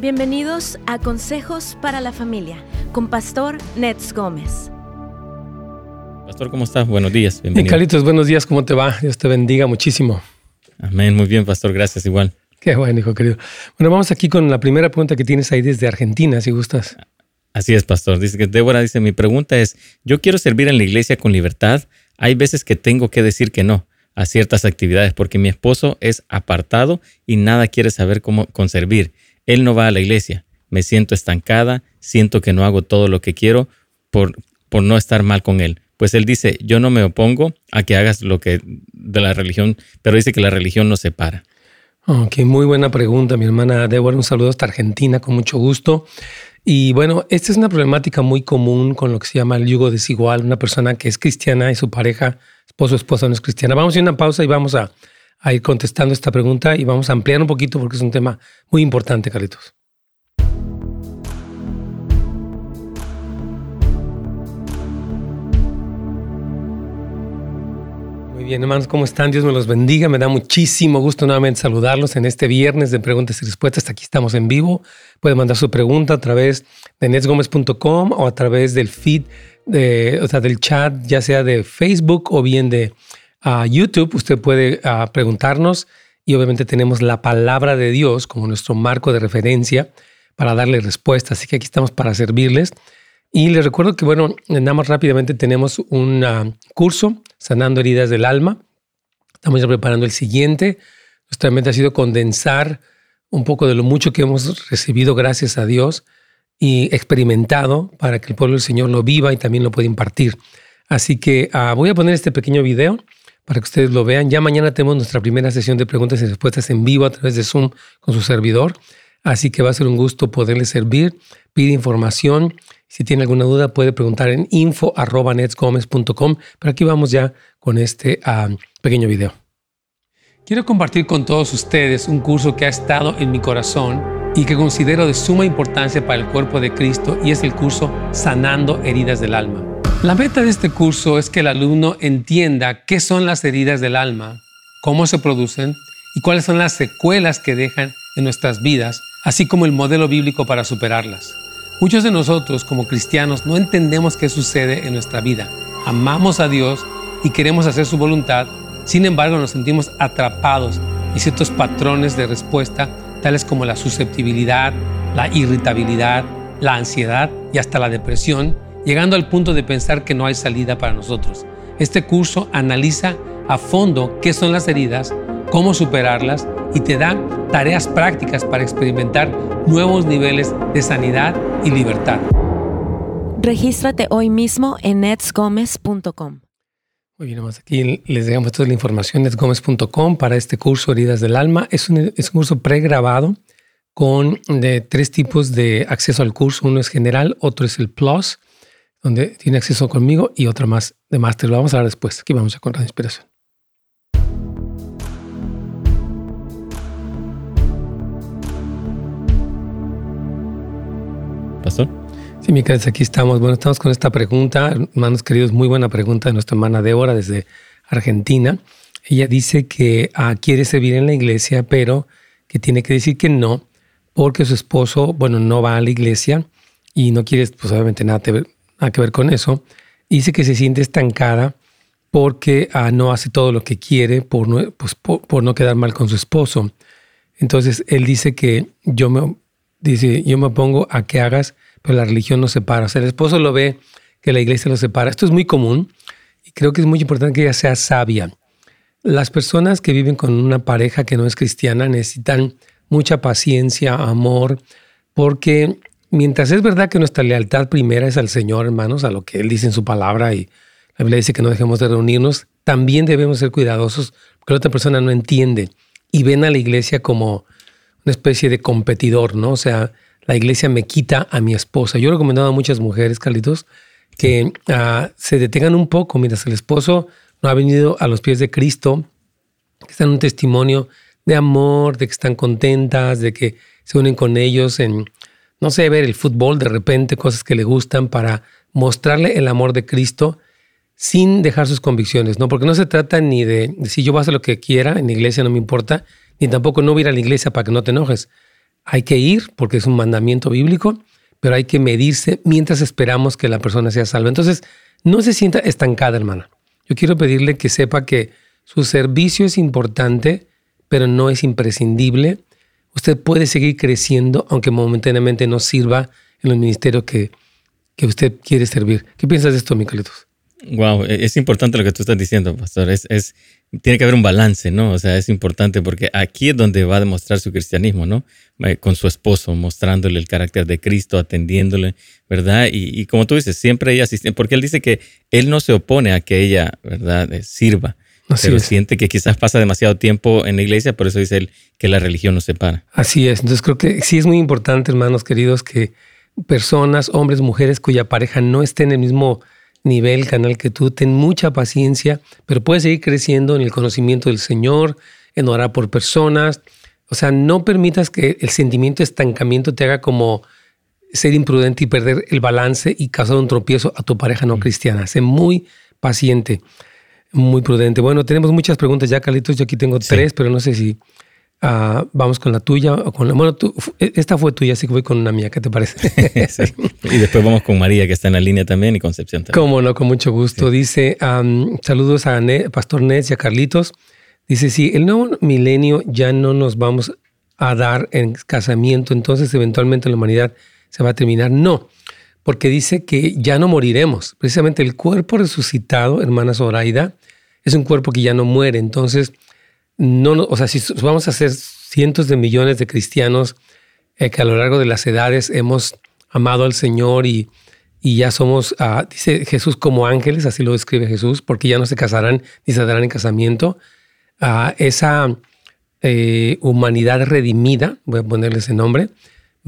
Bienvenidos a Consejos para la Familia con Pastor Nets Gómez. Pastor, ¿cómo estás? Buenos días. Bienvenido. Carlitos, buenos días. ¿Cómo te va? Dios te bendiga muchísimo. Amén. Muy bien, Pastor. Gracias igual. Qué bueno, hijo querido. Bueno, vamos aquí con la primera pregunta que tienes ahí desde Argentina, si gustas. Así es, Pastor. Dice que Débora dice, mi pregunta es, yo quiero servir en la iglesia con libertad. Hay veces que tengo que decir que no a ciertas actividades porque mi esposo es apartado y nada quiere saber cómo conservir. Él no va a la iglesia. Me siento estancada, siento que no hago todo lo que quiero por, por no estar mal con él. Pues él dice, yo no me opongo a que hagas lo que de la religión, pero dice que la religión nos separa. Ok, muy buena pregunta, mi hermana Débora. Un saludo hasta Argentina, con mucho gusto. Y bueno, esta es una problemática muy común con lo que se llama el yugo desigual. Una persona que es cristiana y su pareja, esposo o esposa no es cristiana. Vamos a ir a una pausa y vamos a a ir contestando esta pregunta y vamos a ampliar un poquito porque es un tema muy importante, Carlitos. Muy bien, hermanos, ¿cómo están? Dios me los bendiga. Me da muchísimo gusto nuevamente saludarlos en este viernes de preguntas y respuestas. Aquí estamos en vivo. Puede mandar su pregunta a través de netsgomez.com o a través del feed, o sea, del chat, ya sea de Facebook o bien de a YouTube, usted puede ah, preguntarnos y obviamente tenemos la palabra de Dios como nuestro marco de referencia para darle respuesta. Así que aquí estamos para servirles. Y les recuerdo que, bueno, nada más rápidamente tenemos un ah, curso, Sanando Heridas del Alma. Estamos ya preparando el siguiente. Nuestra meta ha sido condensar un poco de lo mucho que hemos recibido gracias a Dios y experimentado para que el pueblo del Señor lo viva y también lo pueda impartir. Así que ah, voy a poner este pequeño video para que ustedes lo vean. Ya mañana tenemos nuestra primera sesión de preguntas y respuestas en vivo a través de Zoom con su servidor. Así que va a ser un gusto poderle servir. Pide información. Si tiene alguna duda, puede preguntar en info.netsgomez.com. Pero aquí vamos ya con este ah, pequeño video. Quiero compartir con todos ustedes un curso que ha estado en mi corazón y que considero de suma importancia para el cuerpo de Cristo y es el curso Sanando Heridas del Alma. La meta de este curso es que el alumno entienda qué son las heridas del alma, cómo se producen y cuáles son las secuelas que dejan en nuestras vidas, así como el modelo bíblico para superarlas. Muchos de nosotros como cristianos no entendemos qué sucede en nuestra vida. Amamos a Dios y queremos hacer su voluntad, sin embargo nos sentimos atrapados en ciertos patrones de respuesta, tales como la susceptibilidad, la irritabilidad, la ansiedad y hasta la depresión, llegando al punto de pensar que no hay salida para nosotros. Este curso analiza a fondo qué son las heridas, cómo superarlas y te da tareas prácticas para experimentar nuevos niveles de sanidad y libertad. Regístrate hoy mismo en netsgomez.com. Muy bien, aquí les dejamos toda la información netsgomez.com para este curso Heridas del Alma. Es un, es un curso pregrabado con de tres tipos de acceso al curso. Uno es general, otro es el Plus donde tiene acceso conmigo y otra más de máster. Lo vamos a ver después. Aquí vamos a contar inspiración. Pastor. Sí, mi queridos, aquí estamos. Bueno, estamos con esta pregunta, hermanos queridos, muy buena pregunta de nuestra hermana Débora desde Argentina. Ella dice que ah, quiere servir en la iglesia, pero que tiene que decir que no, porque su esposo, bueno, no va a la iglesia y no quiere, pues obviamente nada nada que ver con eso. Dice que se siente estancada porque ah, no hace todo lo que quiere por no, pues, por, no quedar mal con su esposo. Entonces él dice que yo me, dice, yo me pongo a que hagas, pero la religión nos separa. O sea, el esposo lo ve que la iglesia lo separa. Esto es muy común y creo que es muy importante que ella sea sabia. Las personas que viven con una pareja que no es cristiana necesitan mucha paciencia, amor, porque mientras es verdad que nuestra lealtad primera es al Señor, hermanos, a lo que Él dice en su palabra y la Biblia dice que no dejemos de reunirnos, también debemos ser cuidadosos porque la otra persona no entiende y ven a la iglesia como una especie de competidor, ¿no? O sea, la iglesia me quita a mi esposa. Yo he recomendado a muchas mujeres, Carlitos, que ah, se detengan un poco mientras el esposo no ha venido a los pies de Cristo, que están en un testimonio de amor, de que están contentas, de que se unen con ellos en, no sé, ver el fútbol de repente, cosas que le gustan para mostrarle el amor de Cristo sin dejar sus convicciones, ¿no? Porque no se trata ni de, si yo voy a hacer lo que quiera en la iglesia, no me importa, ni tampoco no voy a ir a la iglesia para que no te enojes. hay que ir porque es un mandamiento bíblico, pero hay que medirse mientras esperamos que la persona sea salva. Entonces, no se sienta estancada, hermana. Yo quiero pedirle que sepa que su servicio es importante, pero no es imprescindible. Usted puede seguir creciendo, aunque momentáneamente no sirva en los ministerios que, que usted quiere servir. ¿Qué piensas de esto, Miquelitos? Wow, e-, es importante lo que tú estás diciendo, pastor. Es, es, tiene que haber un balance, ¿no? O sea, es importante porque aquí es donde va a demostrar su cristianismo, ¿no? Eh, con su esposo, mostrándole el carácter de Cristo, atendiéndole, ¿verdad? Y, y como tú dices, siempre ella asiste, porque él dice que él no se opone a que ella, ¿verdad?, eh, sirva. pero siente que quizás pasa demasiado tiempo en la iglesia, por eso dice él que la religión nos separa. Así es. Entonces creo que sí es muy importante, hermanos queridos, que personas, hombres, mujeres cuya pareja no esté en el mismo nivel, canal que tú, ten mucha paciencia, pero puedes seguir creciendo en el conocimiento del Señor, en orar por personas. O sea, no permitas que el sentimiento de estancamiento te haga como ser imprudente y perder el balance y causar un tropiezo a tu pareja no cristiana. Sé muy paciente, muy prudente. Bueno, tenemos muchas preguntas ya, Carlitos. Yo aquí tengo tres, pero no sé si Ah, vamos con la tuya o con la. Bueno, e, esta fue tuya, así que voy con una mía. ¿Qué te parece? Y después vamos con María, que está en la línea también, y Concepción también. Cómo no, con mucho gusto. Dice: saludos a Pastor Nets y a Carlitos. Dice: Sí, el nuevo milenio ya no nos vamos a dar en casamiento, entonces eventualmente la humanidad se va a terminar. No, porque dice que ya no moriremos. Precisamente el cuerpo resucitado, hermana Zoraida, es un cuerpo que ya no muere. Entonces no, o sea, si vamos a ser cientos de millones de cristianos eh, que a lo largo de las edades hemos amado al Señor y, y ya somos, ah, dice Jesús, como ángeles, así lo describe Jesús, porque ya no se casarán ni se darán en casamiento. Uh, esa eh, humanidad redimida, voy a ponerle ese nombre,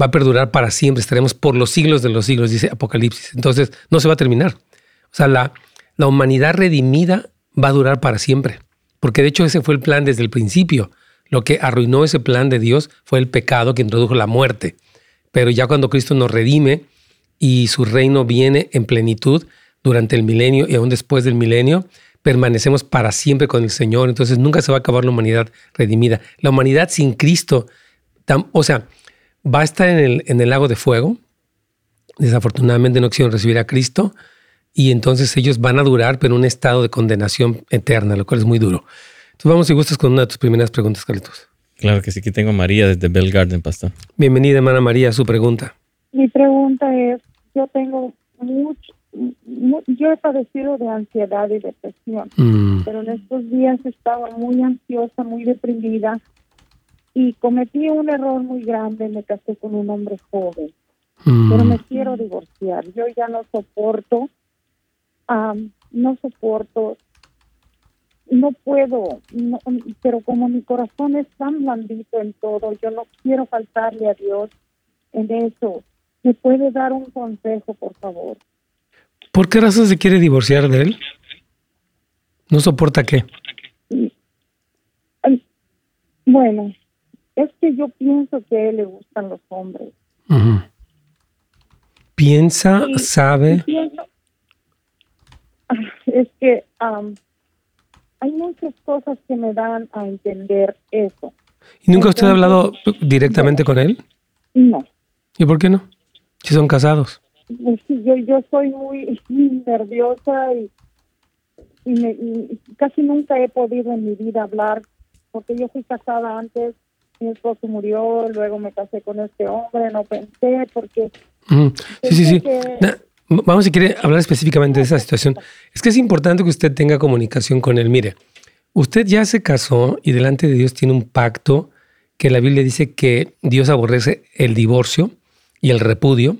va a perdurar para siempre, estaremos por los siglos de los siglos, dice Apocalipsis. Entonces, no se va a terminar. O sea, la, la humanidad redimida va a durar para siempre porque de hecho ese fue el plan desde el principio. Lo que arruinó ese plan de Dios fue el pecado que introdujo la muerte. Pero ya cuando Cristo nos redime y su reino viene en plenitud durante el milenio y aún después del milenio, permanecemos para siempre con el Señor. Entonces nunca se va a acabar la humanidad redimida. La humanidad sin Cristo, o sea, va a estar en el, en el lago de fuego. Desafortunadamente no quisieron recibir a Cristo y entonces ellos van a durar, pero en un estado de condenación eterna, lo cual es muy duro. Entonces vamos si gustas con una de tus primeras preguntas, Carlitos. Claro que sí, aquí tengo a María desde Bell Garden, pastor. Bienvenida, hermana María, su pregunta. Mi pregunta es, yo tengo mucho, yo he padecido de ansiedad y depresión, mm. pero en estos días estaba muy ansiosa, muy deprimida y cometí un error muy grande, me casé con un hombre joven, mm. pero me quiero divorciar, yo ya no soporto no soporto, no puedo, pero como mi corazón es tan blandito en todo, yo no quiero faltarle a Dios en eso. ¿Me puede dar un consejo, por favor? ¿Por qué razón se quiere divorciar de él? ¿No soporta qué? Bueno, es que yo pienso que a él le gustan los hombres. Piensa, sabe es que hay muchas cosas que me dan a entender eso. ¿Y nunca usted ha hablado directamente con él? No. ¿Y por qué no? Si son casados. Yo, yo soy muy nerviosa y, y, casi nunca he podido en mi vida hablar, porque yo fui casada antes, mi esposo murió, luego me casé con este hombre, no pensé, porque... Sí, sí, sí. Vamos, si quiere hablar específicamente de esa situación. Es que es importante que usted tenga comunicación con él. Mire, usted ya se casó y delante de Dios tiene un pacto que la Biblia dice que Dios aborrece el divorcio y el repudio.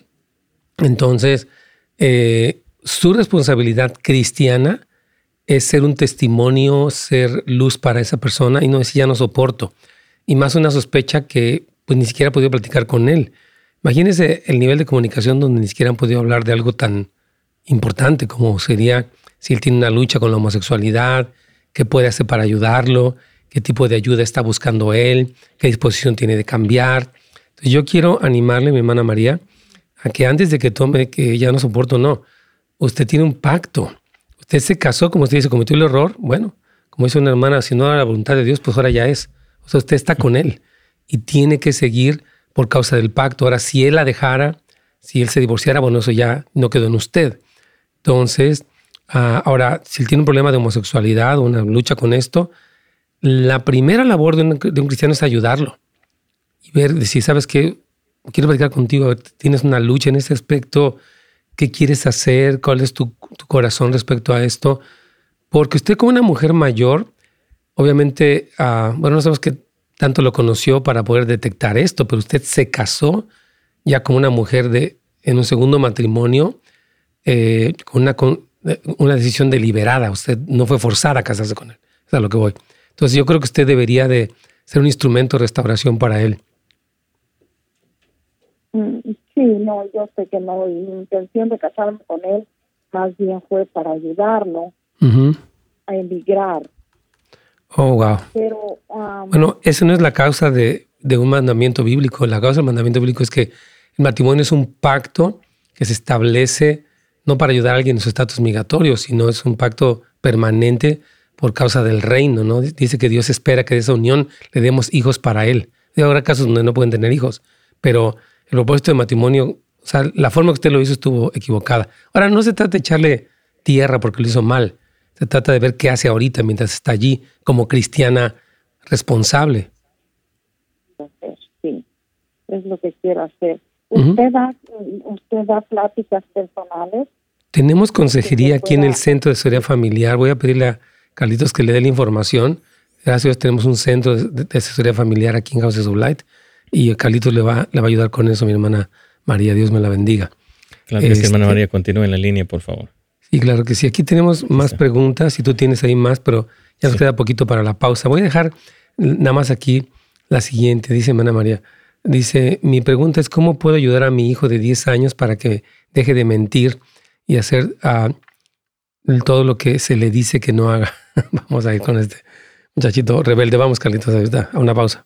Entonces, eh, su responsabilidad cristiana es ser un testimonio, ser luz para esa persona y no decir ya no soporto. Y más una sospecha que pues ni siquiera ha podido platicar con él. Imagínense el nivel de comunicación donde ni siquiera han podido hablar de algo tan importante como sería si él tiene una lucha con la homosexualidad, qué puede hacer para ayudarlo, qué tipo de ayuda está buscando él, qué disposición tiene de cambiar. Entonces yo quiero animarle, mi hermana María, a que antes de que tome que ya no soporto, no, usted tiene un pacto. Usted se casó, como usted dice, cometió el error. Bueno, como dice una hermana, si no era la voluntad de Dios, pues ahora ya es. O sea, usted está con él y tiene que seguir por causa del pacto. Ahora, si él la dejara, si él se divorciara, bueno, eso ya no quedó en usted. Entonces, ah, ahora, si él tiene un problema de homosexualidad o una lucha con esto, la primera labor de un, cristiano es ayudarlo y ver, decir, ¿sabes qué? Quiero platicar contigo, tienes una lucha en ese aspecto, ¿qué quieres hacer? ¿Cuál es tu, corazón respecto a esto? Porque usted como una mujer mayor, obviamente, ah, bueno, no sabemos qué tanto lo conoció para poder detectar esto, pero usted se casó ya como una mujer de, en un segundo matrimonio, eh, con, una, con eh, una decisión deliberada. Usted no fue forzada a casarse con él. Es a lo que voy. Entonces yo creo que usted debería de ser un instrumento de restauración para él. Mm, sí, no, yo sé que no. Mi intención de casarme con él más bien fue para ayudarlo a emigrar. Oh, wow. Pero, bueno, esa no es la causa de, de un mandamiento bíblico. La causa del mandamiento bíblico es que el matrimonio es un pacto que se establece no para ayudar a alguien en su estatus migratorio, sino es un pacto permanente por causa del reino, ¿no? Dice que Dios espera que de esa unión le demos hijos para Él. Y habrá casos donde no pueden tener hijos, pero el propósito de matrimonio, o sea, la forma que usted lo hizo estuvo equivocada. Ahora, no se trata de echarle tierra porque lo hizo mal, se trata de ver qué hace ahorita mientras está allí como cristiana responsable. Sí, es lo que quiero hacer. ¿Usted, da, ¿Usted da pláticas personales? Tenemos consejería aquí en el Centro de Seguridad Familiar. Voy a pedirle a Carlitos que le dé la información. Gracias a Dios tenemos un centro de, asesoría familiar aquí en Houses of Light y Carlitos le va, le va a ayudar con eso, mi hermana María. Dios me la bendiga. Claro que hermana este, María. Continúe en la línea, por favor. Sí, claro que sí. Aquí tenemos más preguntas, si tú tienes ahí más, pero ya nos queda poquito para la pausa. Voy a dejar nada más aquí la siguiente, dice hermana María. Dice, mi pregunta es, ¿cómo puedo ayudar a mi hijo de 10 años para que deje de mentir y hacer uh, todo lo que se le dice que no haga? Vamos a ir con este muchachito rebelde. Vamos, Carlitos, a una pausa.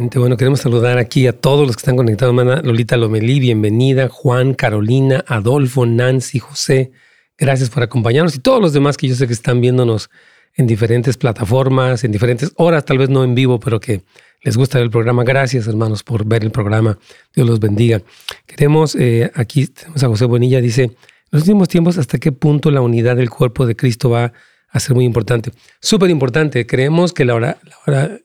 Bueno, queremos saludar aquí a todos los que están conectados. Hermana Lolita Lomelí, bienvenida. Juan, Carolina, Adolfo, Nancy, José, Gracias por acompañarnos y todos los demás que yo sé que están viéndonos en diferentes plataformas, en diferentes horas, tal vez no en vivo, pero que les gusta el programa. Gracias, hermanos, por ver el programa. Dios los bendiga. Queremos, eh, aquí tenemos a José Bonilla, dice, en los últimos tiempos, ¿hasta qué punto la unidad del cuerpo de Cristo va a ser muy importante? Súper importante. Creemos que la,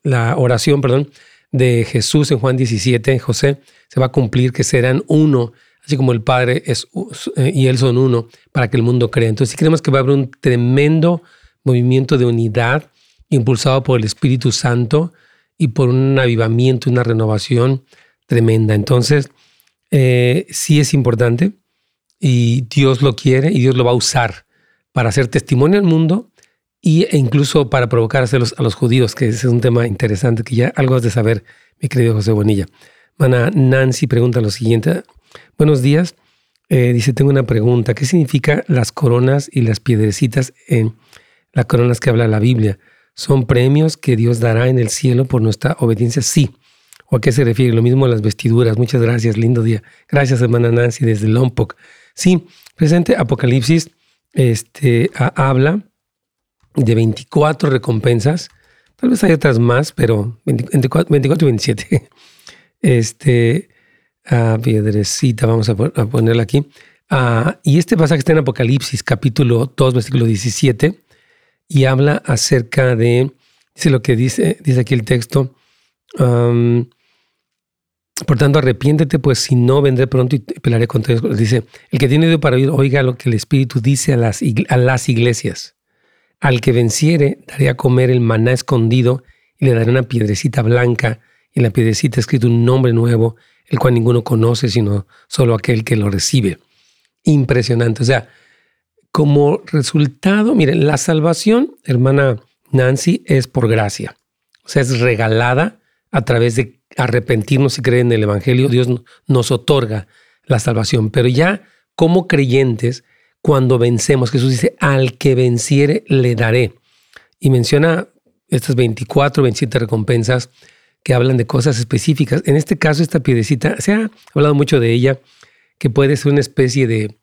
la oración perdón, de Jesús en Juan 17, José, se va a cumplir, que serán uno así como el Padre es, eh, y Él son uno, para que el mundo crea. Entonces sí creemos que va a haber un tremendo movimiento de unidad impulsado por el Espíritu Santo y por un avivamiento, una renovación tremenda. Entonces, eh, sí es importante y Dios lo quiere y Dios lo va a usar para hacer testimonio al mundo y, e incluso para provocar a los, a los judíos, que ese es un tema interesante que ya algo has de saber, mi querido José Bonilla. Mana Nancy pregunta lo siguiente. Buenos días. Eh, dice, tengo una pregunta. ¿Qué significa las coronas y las piedrecitas en las coronas que habla la Biblia? ¿Son premios que Dios dará en el cielo por nuestra obediencia? Sí. ¿O a qué se refiere? Lo mismo a las vestiduras. Muchas gracias. Lindo día. Gracias, hermana Nancy, desde Lompoc. Sí, presente Apocalipsis este, habla de 24 recompensas. Tal vez hay otras más, pero 24, 24 y 27. Este, a piedrecita, vamos a, ponerla aquí. Ah, y este pasaje está en Apocalipsis, capítulo 2, versículo 17, y habla acerca de, dice lo que dice, dice aquí el texto, por tanto, arrepiéntete, pues si no, vendré pronto y pelearé contra ellos. Dice, el que tiene oído para oír, oiga lo que el Espíritu dice a las, a las iglesias. Al que venciere, daré a comer el maná escondido y le daré una piedrecita blanca, y en la piedrecita escrito un nombre nuevo el cual ninguno conoce, sino solo aquel que lo recibe. Impresionante. O sea, como resultado, miren, la salvación, hermana Nancy, es por gracia. O sea, es regalada a través de arrepentirnos y creer en el Evangelio. Dios nos otorga la salvación. Pero ya como creyentes, cuando vencemos, Jesús dice, al que venciere le daré. Y menciona estas 24, 27 recompensas que hablan de cosas específicas. En este caso, esta piedecita, se ha hablado mucho de ella, que puede ser una especie de,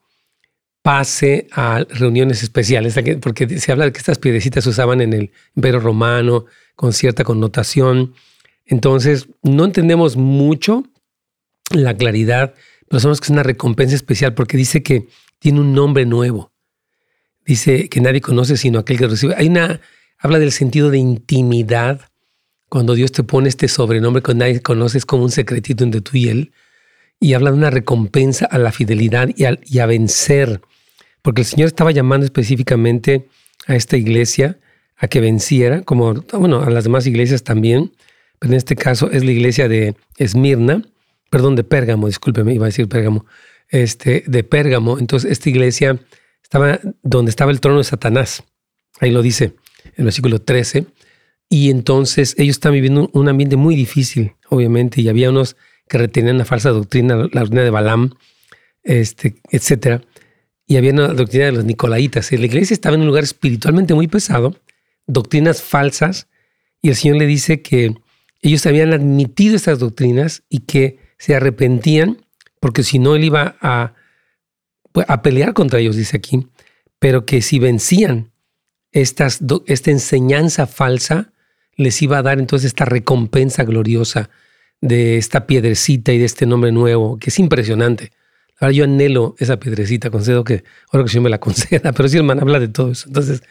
pase a reuniones especiales, porque se habla de que estas piedrecitas se usaban en el Imperio Romano con cierta connotación. Entonces, no entendemos mucho la claridad, pero sabemos que es una recompensa especial porque dice que tiene un nombre nuevo. Dice que nadie conoce sino aquel que recibe. Hay una, habla del sentido de intimidad. Cuando Dios te pone este sobrenombre que nadie conoce, es como un secretito entre tú y él. Y habla de una recompensa a la fidelidad y a, vencer. Porque el Señor estaba llamando específicamente a esta iglesia a que venciera, como bueno, a las demás iglesias también, pero en este caso es la iglesia de Esmirna, perdón, de Pérgamo, discúlpeme, iba a decir Pérgamo, este, de Pérgamo. Entonces, esta iglesia estaba donde estaba el trono de Satanás. Ahí lo dice, en el versículo 13. Y entonces ellos están viviendo un ambiente muy difícil, obviamente, y había unos que retenían la falsa doctrina, la doctrina de Balaam, este, etc. Y había una doctrina de los Nicolaitas. la iglesia estaba en un lugar espiritualmente muy pesado, doctrinas falsas, y el Señor le dice que ellos habían admitido estas doctrinas y que se arrepentían porque si no él iba a, pues, a pelear contra ellos, dice aquí, pero que si vencían esta enseñanza falsa, les iba a dar entonces esta recompensa gloriosa de esta piedrecita y de este nombre nuevo, que es impresionante. Ahora yo anhelo esa piedrecita, concedo que ahora que yo me la conceda, pero sí, hermano, habla de todo eso. Entonces,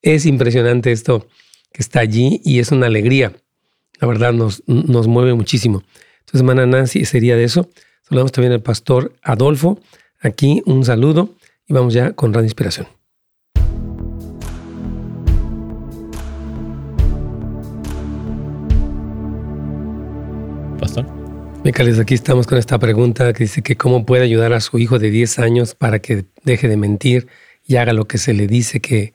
es impresionante esto que está allí y es una alegría. La verdad, nos, nos mueve muchísimo. Entonces, hermana Nancy, sería de eso. Saludamos también al pastor Adolfo. Aquí un saludo y vamos ya con Radio Inspiración. Pastor. Micales, aquí estamos con esta pregunta que dice que cómo puede ayudar a su hijo de 10 años para que deje de mentir y haga lo que se le dice que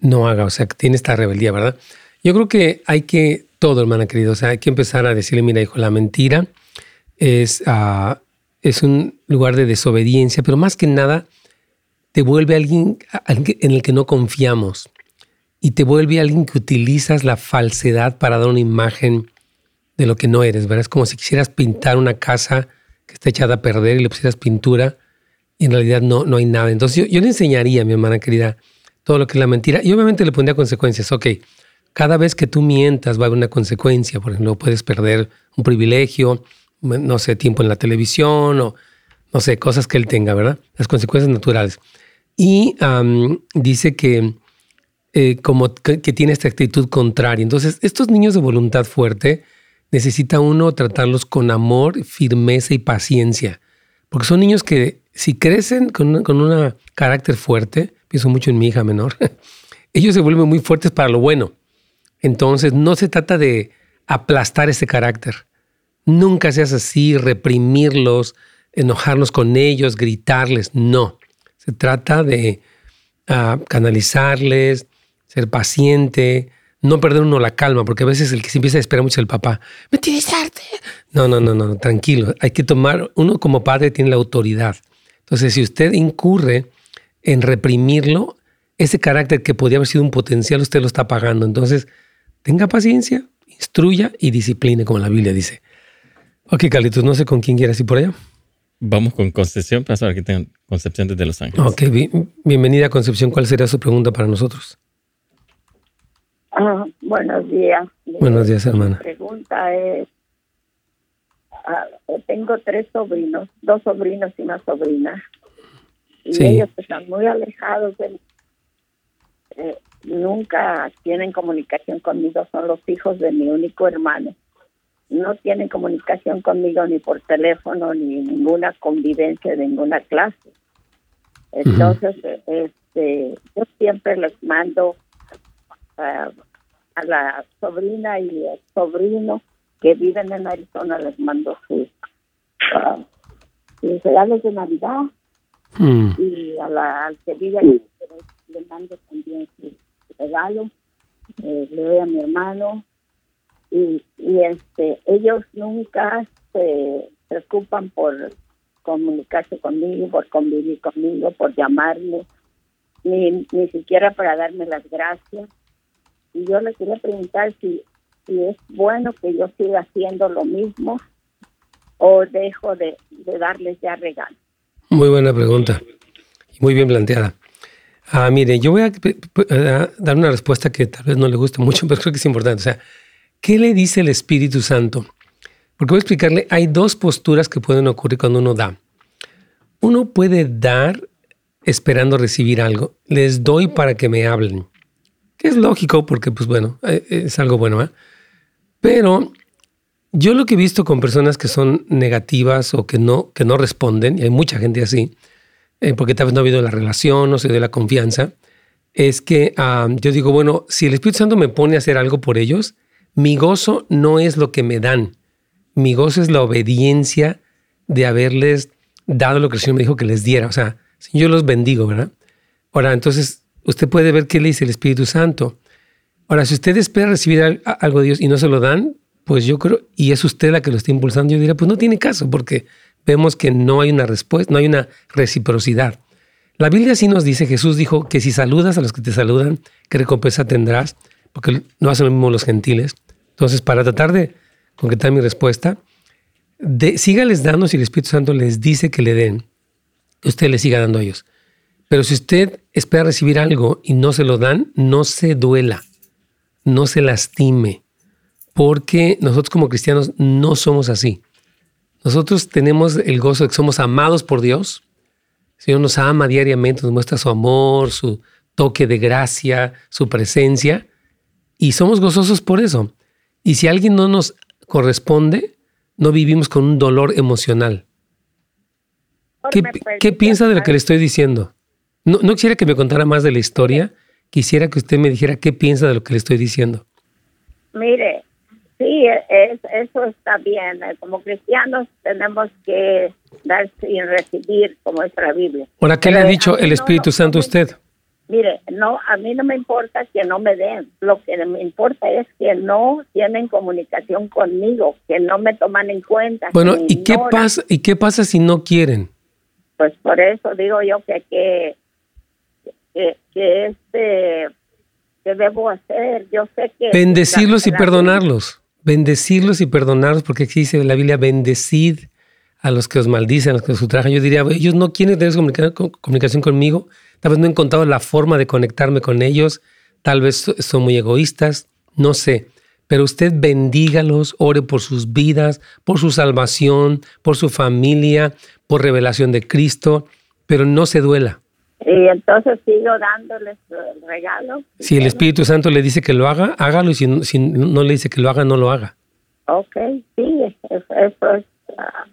no haga. O sea, que tiene esta rebeldía, ¿verdad? Yo creo que hay que, todo hermana querido, o sea, hay que empezar a decirle, mira hijo, la mentira es, ah, es un lugar de desobediencia, pero más que nada te vuelve alguien en el que no confiamos y te vuelve alguien que utilizas la falsedad para dar una imagen de lo que no eres, ¿verdad? Es como si quisieras pintar una casa que está echada a perder y le pusieras pintura y en realidad no, no hay nada. Entonces yo, le enseñaría a mi hermana querida todo lo que es la mentira y obviamente le pondría consecuencias. Ok, cada vez que tú mientas va a haber una consecuencia. Por ejemplo, puedes perder un privilegio, no sé, tiempo en la televisión o, no sé, cosas que él tenga, ¿verdad? Las consecuencias naturales. Y dice que eh, como que, tiene esta actitud contraria. Entonces, estos niños de voluntad fuerte necesita uno tratarlos con amor, firmeza y paciencia. Porque son niños que si crecen con un con carácter fuerte, pienso mucho en mi hija menor, ellos se vuelven muy fuertes para lo bueno. Entonces, no se trata de aplastar ese carácter, Nunca seas así, reprimirlos, enojarnos con ellos, gritarles. No. Se trata de ah, canalizarles, ser paciente, no perder uno la calma, porque a veces el que se empieza a esperar mucho es el papá. ¡Me tienes arte! No, no, no, no, tranquilo. Hay que tomar, uno como padre tiene la autoridad. Entonces, si usted incurre en reprimirlo, ese carácter que podría haber sido un potencial, usted lo está pagando. Entonces, tenga paciencia, instruya y discipline, como la Biblia dice. Ok, Carlitos, no sé con quién quieras ir por allá. Vamos con Concepción, pastor, aquí tengo Concepción desde Los Ángeles. Ok, bienvenida Concepción. ¿Cuál sería su pregunta para nosotros? Ah, buenos días. Buenos días, hermana. Mi pregunta es, ah, tengo tres sobrinos, dos sobrinos y una sobrina. Y ellos están muy alejados de eh, nunca tienen comunicación conmigo, son los hijos de mi único hermano no tienen comunicación conmigo ni por teléfono ni ninguna convivencia de ninguna clase. Entonces, este, yo siempre les mando a la sobrina y el sobrino que viven en Arizona, les mando sus, uh, regalos de Navidad mm. y a la, al que vive aquí le mando también su regalo. Eh, le doy a mi hermano y, este ellos nunca se preocupan por comunicarse conmigo, por convivir conmigo, por llamarme, ni, ni siquiera para darme las gracias. Y yo les quería preguntar si, si es bueno que yo siga haciendo lo mismo o dejo de, darles ya regalos. Muy buena pregunta. muy bien planteada. Ah, mire, yo voy a, dar una respuesta que tal vez no le guste mucho, pero creo que es importante. O sea, ¿qué le dice el Espíritu Santo? Porque voy a explicarle, hay dos posturas que pueden ocurrir cuando uno da. Uno puede dar esperando recibir algo. Les doy para que me hablen. Que es lógico porque, pues bueno, eh, es algo bueno. ¿eh? Pero yo lo que he visto con personas que son negativas o que no, que no responden, y hay mucha gente así, eh, porque tal vez no ha habido la relación, no se dio la confianza, es que ah, yo digo, bueno, si el Espíritu Santo me pone a hacer algo por ellos, mi gozo no es lo que me dan, mi gozo es la obediencia de haberles dado lo que el Señor me dijo que les diera. O sea, yo los bendigo, ¿verdad? Ahora, entonces, usted puede ver qué le dice el Espíritu Santo. Ahora, si usted espera recibir algo de Dios y no se lo dan, pues yo creo, y es usted la que lo está impulsando, yo diría, pues no tiene caso, porque vemos que no hay una respuesta, no hay una reciprocidad. La Biblia sí nos dice, Jesús dijo que si saludas a los que te saludan, ¿qué recompensa tendrás? Porque no hacen lo mismo los gentiles. Entonces, para tratar de concretar mi respuesta, de, sígales dando si el Espíritu Santo les dice que le den, usted le siga dando a ellos. Pero si usted espera recibir algo y no se lo dan, no se duela, no se lastime, porque nosotros como cristianos no somos así. Nosotros tenemos el gozo de que somos amados por Dios. El Señor nos ama diariamente, nos muestra su amor, su toque de gracia, su presencia, y somos gozosos por eso. Y si alguien no nos corresponde, no vivimos con un dolor emocional. ¿Qué, piensa de lo que le estoy diciendo? No, no quisiera que me contara más de la historia, quisiera que usted me dijera qué piensa de lo que le estoy diciendo. Mire, Sí, es, eso está bien. Como cristianos tenemos que dar y recibir, como es la Biblia. Ahora, ¿qué le ha dicho el Espíritu Santo a usted? Mire, no, a mí no me importa que no me den. Lo que me importa es que no tienen comunicación conmigo, que no me toman en cuenta. Bueno, ¿y qué pasa? ¿Y qué pasa si no quieren? Pues por eso digo yo que que que, que este que debo hacer. Yo sé que bendecirlos y perdonarlos bendecirlos y perdonarlos, porque aquí dice la Biblia, bendecid a los que os maldicen, a los que os ultrajan. Yo diría, ellos no quieren tener comunicación conmigo, tal vez no he encontrado la forma de conectarme con ellos, tal vez son muy egoístas, no sé. Pero usted bendígalos, ore por sus vidas, por su salvación, por su familia, por revelación de Cristo, pero no se duela. Y entonces sigo dándoles el regalo. Si el Espíritu Santo le dice que lo haga, hágalo y si, si no le dice que lo haga, no lo haga. Ok, sí, eso, es, ah,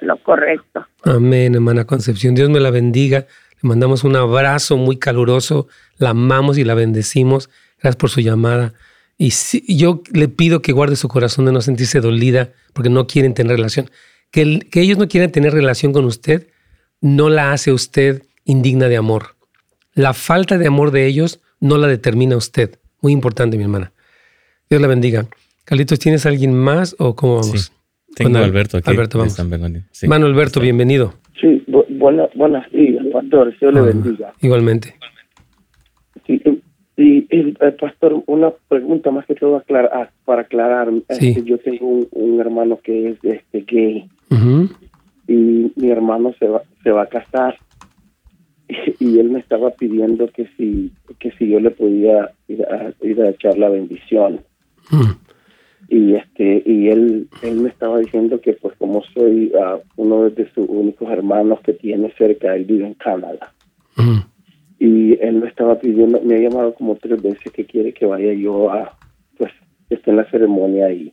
lo, correcto. Amén, hermana Concepción. Dios me la bendiga. Le mandamos un abrazo muy caluroso. La amamos y la bendecimos. Gracias por su llamada. Y yo le pido que guarde su corazón de no sentirse dolida porque no quieren tener relación. Que, que ellos no quieran tener relación con usted no la hace usted indigna de amor. La falta de amor de ellos no la determina usted. Muy importante, mi hermana. Dios la bendiga. Carlitos, ¿tienes alguien más o cómo vamos? Sí. Tengo a Alberto aquí. Alberto, vamos. Sí. Mano Alberto, bienvenido. Sí, buenas días, pastor. Dios le ah, bendiga. Igualmente. Sí, y, el pastor, una pregunta más que todo aclarar, ah, para aclarar. Sí. yo tengo un, hermano que es este, gay y mi hermano se va, se va a casar y él me estaba pidiendo que si que si yo le podía ir a, ir a echar la bendición mm. Y este y él él me estaba diciendo que pues como soy uh, uno de sus únicos hermanos que tiene cerca él vive en Canadá. Y él me estaba pidiendo me ha llamado como tres veces que quiere que vaya yo a pues que esté en la ceremonia y,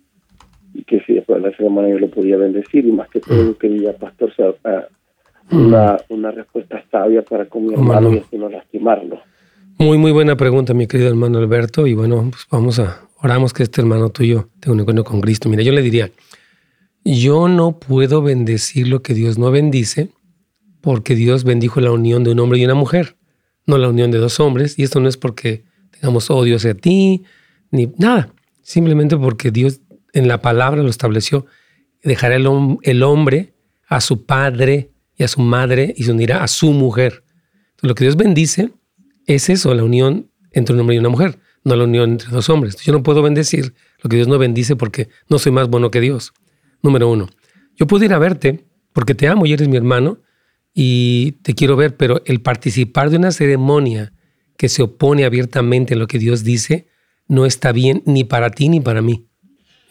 y que si después de la ceremonia yo lo podía bendecir y más que todo quería pastor uh, una, una respuesta sabia para con mi hermano y así no lastimarlo. Muy, muy buena pregunta, mi querido hermano Alberto. Y bueno, pues vamos a, oramos que este hermano tuyo tenga un encuentro con Cristo. Mira, yo le diría, yo no puedo bendecir lo que Dios no bendice, porque Dios bendijo la unión de un hombre y una mujer, no la unión de dos hombres. Y esto no es porque tengamos odio hacia ti, ni nada. Simplemente porque Dios en la palabra lo estableció. Dejará el, hombre a su padre y a su madre y se unirá a su mujer. Lo que Dios bendice es eso, la unión entre un hombre y una mujer, no la unión entre dos hombres. Yo no puedo bendecir lo que Dios no bendice porque no soy más bueno que Dios. Número uno, yo puedo ir a verte porque te amo y eres mi hermano y te quiero ver, pero el participar de una ceremonia que se opone abiertamente a lo que Dios dice no está bien ni para ti ni para mí.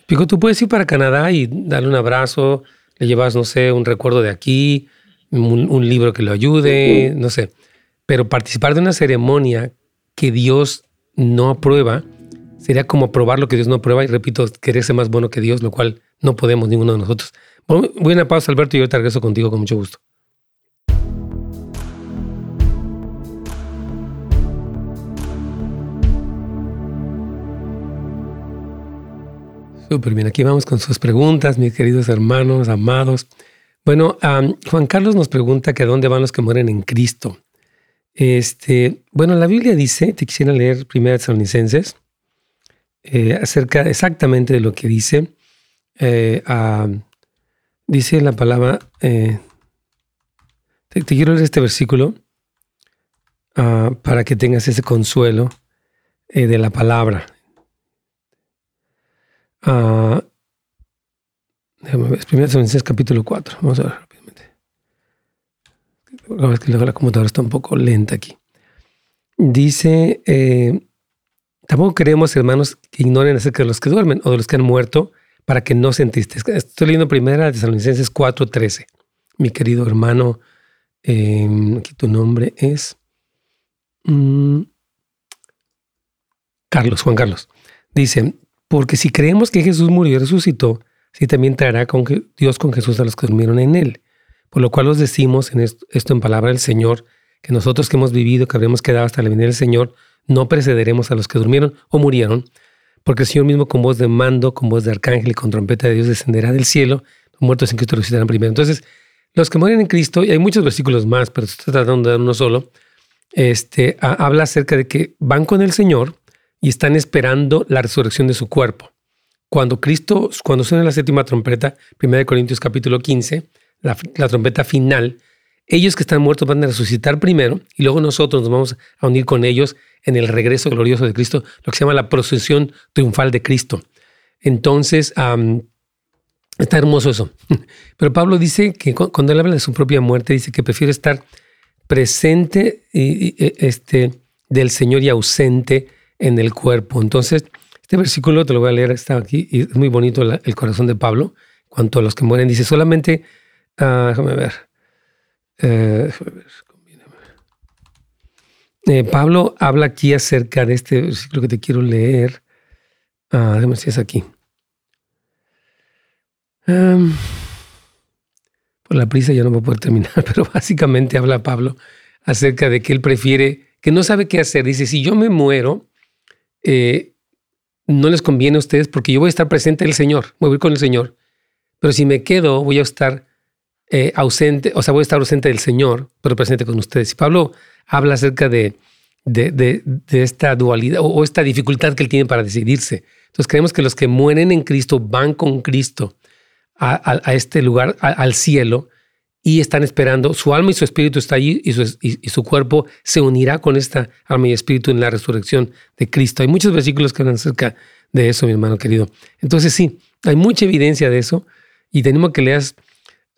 Pico, tú puedes ir para Canadá y darle un abrazo, le llevas, no sé, un recuerdo de aquí, un, libro que lo ayude, no sé. Pero participar de una ceremonia que Dios no aprueba sería como aprobar lo que Dios no aprueba y repito, querer ser más bueno que Dios, lo cual no podemos ninguno de nosotros. Voy a pausa, Alberto, y yo te regreso contigo con mucho gusto. Súper bien, aquí vamos con sus preguntas, mis queridos hermanos, amados. Bueno, Juan Carlos nos pregunta que dónde van los que mueren en Cristo. Este, bueno, la Biblia dice, te quisiera leer Primera Tesalonicenses, eh, acerca exactamente de lo que dice. Eh, dice la palabra, eh, te, quiero leer este versículo ah, para que tengas ese consuelo de la palabra. Uh, déjame ver, capítulo 4. Vamos a ver rápidamente. Es que la computadora está un poco lenta aquí. Dice, eh, tampoco queremos, hermanos, que ignoren acerca de los que duermen o de los que han muerto para que no se entristezcan. Estoy leyendo primera Tesalonicenses 4.13. Mi querido hermano, em, aquí tu nombre es mm, Carlos, Juan Carlos. Dice, porque si creemos que Jesús murió y resucitó, sí también traerá con Dios con Jesús a los que durmieron en él. Por lo cual os decimos en esto, en palabra del Señor, que nosotros que hemos vivido, que habremos quedado hasta la venida del Señor, no precederemos a los que durmieron o murieron, porque el Señor mismo con voz de mando, con voz de arcángel y con trompeta de Dios descenderá del cielo, los muertos en Cristo resucitarán primero. Entonces, los que mueren en Cristo, y hay muchos versículos más, pero estoy tratando de dar uno solo, este, habla acerca de que van con el Señor, y están esperando la resurrección de su cuerpo. Cuando Cristo, cuando suena la séptima trompeta, 1 Corintios capítulo 15, la, trompeta final, ellos que están muertos van a resucitar primero y luego nosotros nos vamos a unir con ellos en el regreso glorioso de Cristo, lo que se llama la procesión triunfal de Cristo. Entonces, está hermoso eso. Pero Pablo dice que cuando él habla de su propia muerte, dice que prefiere estar presente y, este, del Señor y ausente en el cuerpo. Entonces, este versículo te lo voy a leer, está aquí, y es muy bonito el corazón de Pablo, cuanto a los que mueren. Dice solamente, uh, déjame ver, eh, eh, Pablo habla aquí acerca de este versículo que te quiero leer. Ah, déjame ver si es aquí. por la prisa ya no voy a poder terminar, pero básicamente habla Pablo acerca de que él prefiere, que no sabe qué hacer. Dice, si yo me muero, eh, no les conviene a ustedes porque yo voy a estar presente el Señor, voy a ir con el Señor. Pero si me quedo, voy a estar eh, ausente, o sea, voy a estar ausente del Señor, pero presente con ustedes. Y Pablo habla acerca de, de, esta dualidad o, esta dificultad que él tiene para decidirse. Entonces creemos que los que mueren en Cristo van con Cristo a, este lugar, al cielo, y están esperando, su alma y su espíritu está allí y su, y, su, cuerpo se unirá con esta alma y espíritu en la resurrección de Cristo. Hay muchos versículos que hablan acerca de eso, mi hermano querido. Entonces sí, hay mucha evidencia de eso y tenemos que leas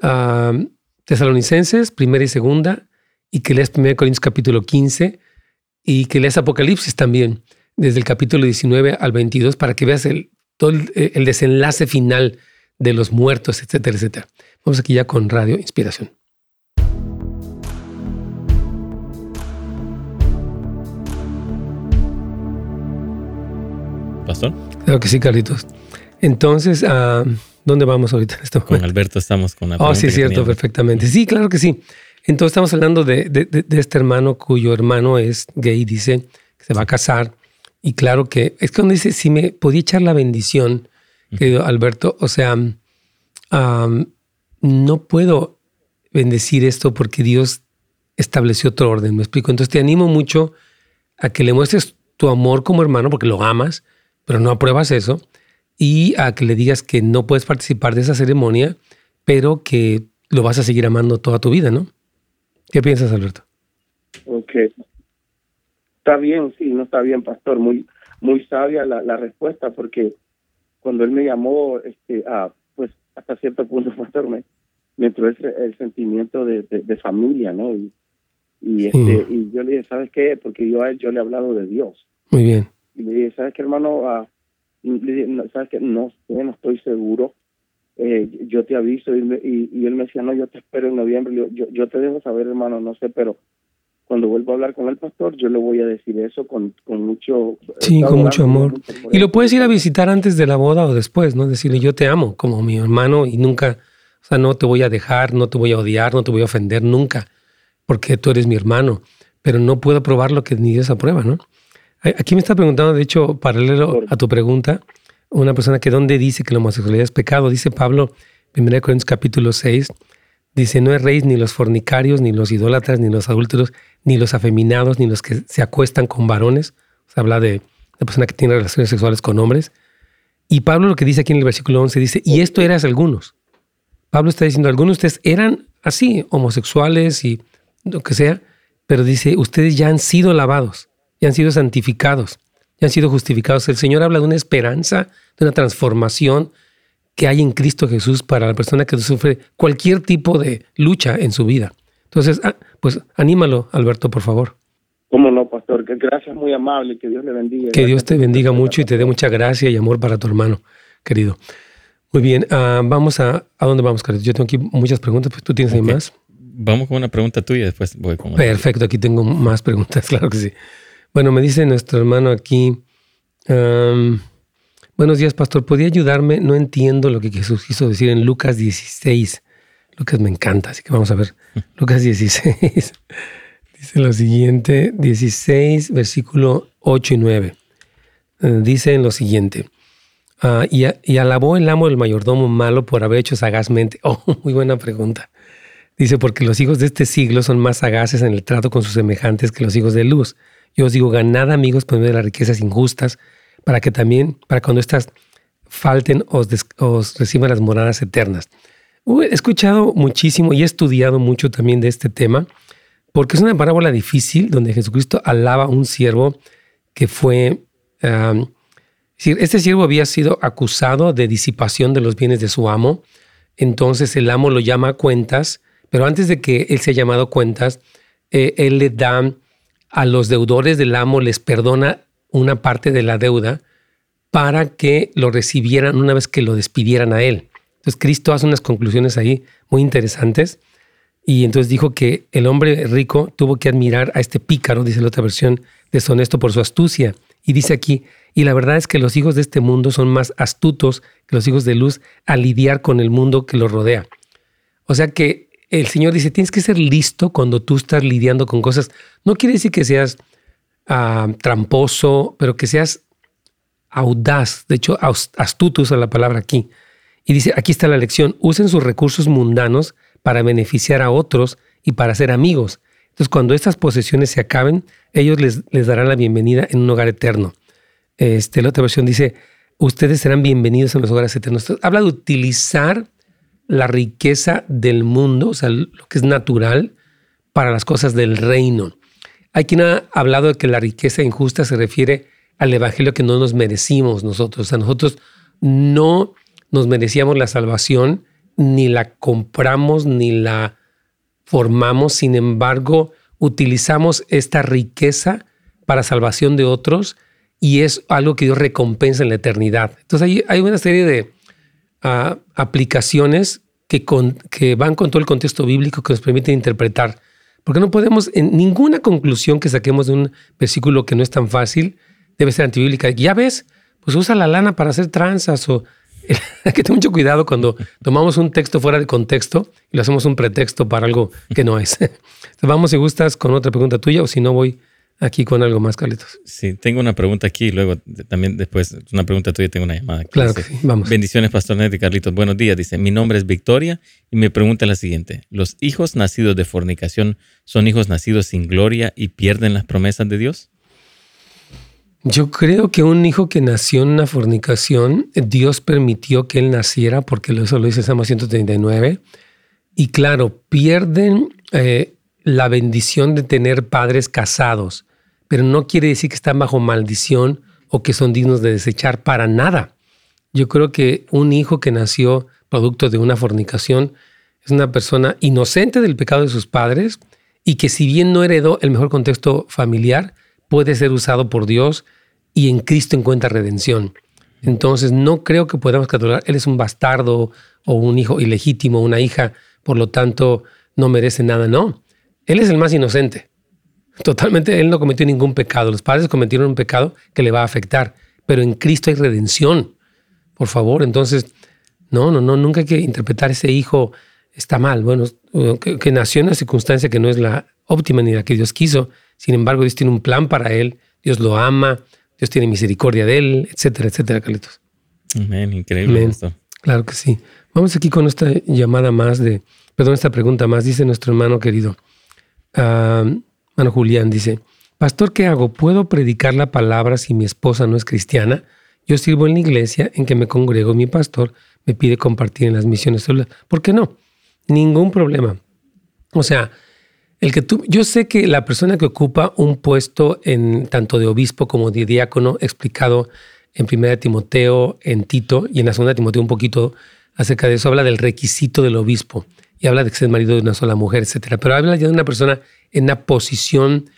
uh, Tesalonicenses, primera y segunda, y que leas 1 Corintios capítulo 15 y que leas Apocalipsis también, desde el capítulo 19 al 22, para que veas el, todo el desenlace final de los muertos, etcétera, etcétera. Vamos aquí ya con Radio Inspiración. Pastor. Claro que sí, Carlitos. Entonces, ¿a ¿dónde vamos ahorita en Con Alberto estamos con la Oh, sí, cierto, perfectamente. Sí, claro que sí. Entonces estamos hablando de, de, este hermano cuyo hermano es gay, dice que se va a casar. Y claro que es cuando dice, si me podía echar la bendición, querido Alberto, o sea, no puedo bendecir esto porque Dios estableció otro orden, me explico. Entonces te animo mucho a que le muestres tu amor como hermano porque lo amas, pero no apruebas eso, y a que le digas que no puedes participar de esa ceremonia, pero que lo vas a seguir amando toda tu vida, ¿no? ¿Qué piensas, Alberto? Ok. Está bien, sí, no está bien, pastor. Muy, muy sabia la, la respuesta, porque cuando él me llamó, este, a, pues hasta cierto punto, pastor, me, me entró el, sentimiento de, familia, ¿no? Y, y, este, y yo le dije, ¿sabes qué? Porque yo a él yo le he hablado de Dios. Muy bien. Y le dije, ¿sabes qué, hermano? Ah, ¿Sabes qué? No, no estoy seguro. Eh, yo te aviso. Y, y, él me decía, no, yo te espero en noviembre. Yo, yo te dejo saber, hermano, no sé, pero cuando vuelvo a hablar con el pastor, yo le voy a decir eso con, con mucho... Sí, con mucho amor. y lo puedes ir a visitar antes de la boda o después, ¿no? Decirle, yo te amo como mi hermano y nunca, o sea, no te voy a dejar, no te voy a odiar, no te voy a ofender nunca, porque tú eres mi hermano, pero no puedo probar lo que ni Dios aprueba, ¿no? Aquí me está preguntando, de hecho, paralelo a tu pregunta, una persona que dónde dice que la homosexualidad es pecado, dice Pablo, 1 Corintios capítulo 6, Dice, no erréis ni los fornicarios, ni los idólatras, ni los adúlteros, ni los afeminados, ni los que se acuestan con varones. Se habla de la persona que tiene relaciones sexuales con hombres. Y Pablo lo que dice aquí en el versículo 11 dice, y esto eras algunos. Pablo está diciendo, algunos de ustedes eran así, homosexuales y lo que sea, pero dice, ustedes ya han sido lavados, ya han sido santificados, ya han sido justificados. El Señor habla de una esperanza, de una transformación, que hay en Cristo Jesús para la persona que sufre cualquier tipo de lucha en su vida. Entonces, ah, pues anímalo, Alberto, por favor. Cómo no, pastor. Que gracias, muy amable. Que Dios le bendiga. Que Dios te bendiga mucho y te dé mucha gracia y amor para tu hermano, querido. Muy bien, ah, vamos a... ¿A dónde vamos, Carlos? Yo tengo aquí muchas preguntas, pues tú tienes ahí más. Vamos con una pregunta tuya, después voy con Perfecto, aquí tengo más preguntas, claro que sí. Bueno, me dice nuestro hermano aquí... Buenos días, pastor. ¿Podría ayudarme? No entiendo lo que Jesús quiso decir en Lucas 16. Lucas me encanta, así que vamos a ver. Lucas 16. Dice lo siguiente, 16, versículo 8 y 9. Eh, dice en lo siguiente. Ah, y, y, alabó el amo del mayordomo malo por haber hecho sagazmente. Oh, muy buena pregunta. Dice, porque los hijos de este siglo son más sagaces en el trato con sus semejantes que los hijos de luz. Yo os digo, ganad amigos por medio de las riquezas injustas para que también, para cuando estas falten, os, reciban las moradas eternas. He escuchado muchísimo y he estudiado mucho también de este tema, porque es una parábola difícil donde Jesucristo alaba a un siervo que fue... decir, este siervo había sido acusado de disipación de los bienes de su amo, entonces el amo lo llama a cuentas, pero antes de que él sea llamado a cuentas, eh, él le da a los deudores del amo, les perdona una parte de la deuda para que lo recibieran una vez que lo despidieran a él. Entonces Cristo hace unas conclusiones ahí muy interesantes y entonces dijo que el hombre rico tuvo que admirar a este pícaro, dice la otra versión, deshonesto por su astucia. Y dice aquí, y la verdad es que los hijos de este mundo son más astutos que los hijos de luz a lidiar con el mundo que los rodea. O sea que el Señor dice, tienes que ser listo cuando tú estás lidiando con cosas. No quiere decir que seas Ah, tramposo, pero que seas audaz. De hecho, astuto usa la palabra aquí. Y dice, aquí está la lección, usen sus recursos mundanos para beneficiar a otros y para ser amigos. Entonces, cuando estas posesiones se acaben, ellos les, darán la bienvenida en un hogar eterno. Este, la otra versión dice, ustedes serán bienvenidos en los hogares eternos. habla de utilizar la riqueza del mundo, o sea, lo que es natural, para las cosas del reino. Hay quien ha hablado de que la riqueza injusta se refiere al evangelio que no nos merecimos nosotros. O sea, nosotros no nos merecíamos la salvación, ni la compramos, ni la formamos. Sin embargo, utilizamos esta riqueza para salvación de otros y es algo que Dios recompensa en la eternidad. Entonces hay, una serie de aplicaciones que, que van con todo el contexto bíblico que nos permiten interpretar porque no podemos, en ninguna conclusión que saquemos de un versículo que no es tan fácil, debe ser antibíblica. Ya ves, pues usa la lana para hacer tranzas o hay que tener mucho cuidado cuando tomamos un texto fuera de contexto y lo hacemos un pretexto para algo que no es. vamos si gustas con otra pregunta tuya o si no voy aquí con algo más, Carlitos. Sí, tengo una pregunta aquí y luego también después una pregunta tuya tengo una llamada. Claro que sí, vamos. Bendiciones, Pastor Ned y Carlitos. Buenos días. Dice, mi nombre es Victoria y me pregunta la siguiente. ¿Los hijos nacidos de fornicación son hijos nacidos sin gloria y pierden las promesas de Dios? Yo creo que un hijo que nació en una fornicación, Dios permitió que él naciera, porque eso lo dice Salmo 139. Y claro, pierden eh, la bendición de tener padres casados pero no quiere decir que están bajo maldición o que son dignos de desechar para nada. Yo creo que un hijo que nació producto de una fornicación es una persona inocente del pecado de sus padres y que si bien no heredó el mejor contexto familiar, puede ser usado por Dios y en Cristo encuentra redención. Entonces no creo que podamos catalogar, él es un bastardo o un hijo ilegítimo, una hija, por lo tanto no merece nada, no. Él es el más inocente. Totalmente, él no cometió ningún pecado. Los padres cometieron un pecado que le va a afectar, pero en Cristo hay redención. Por favor, entonces, no, no, no, nunca hay que interpretar ese hijo está mal. Bueno, que, que nació en una circunstancia que no es la óptima ni la que Dios quiso. Sin embargo, Dios tiene un plan para él. Dios lo ama. Dios tiene misericordia de él, etcétera, etcétera, Carlitos. Amén, increíble. Claro que sí. Vamos aquí con esta llamada más de, perdón, esta pregunta más, dice nuestro hermano querido. Uh, hermano Julián dice, Pastor, ¿qué hago? ¿Puedo predicar la palabra si mi esposa no es cristiana? Yo sirvo en la iglesia en que me congrego, mi pastor me pide compartir en las misiones. ¿Por qué no? Ningún problema. O sea, el que tú, yo sé que la persona que ocupa un puesto en tanto de obispo como de diácono, explicado en Primera Timoteo, en Tito y en la Segunda Timoteo un poquito acerca de eso, habla del requisito del obispo y habla de que es marido de una sola mujer, etcétera. Pero habla ya de una persona en una posición,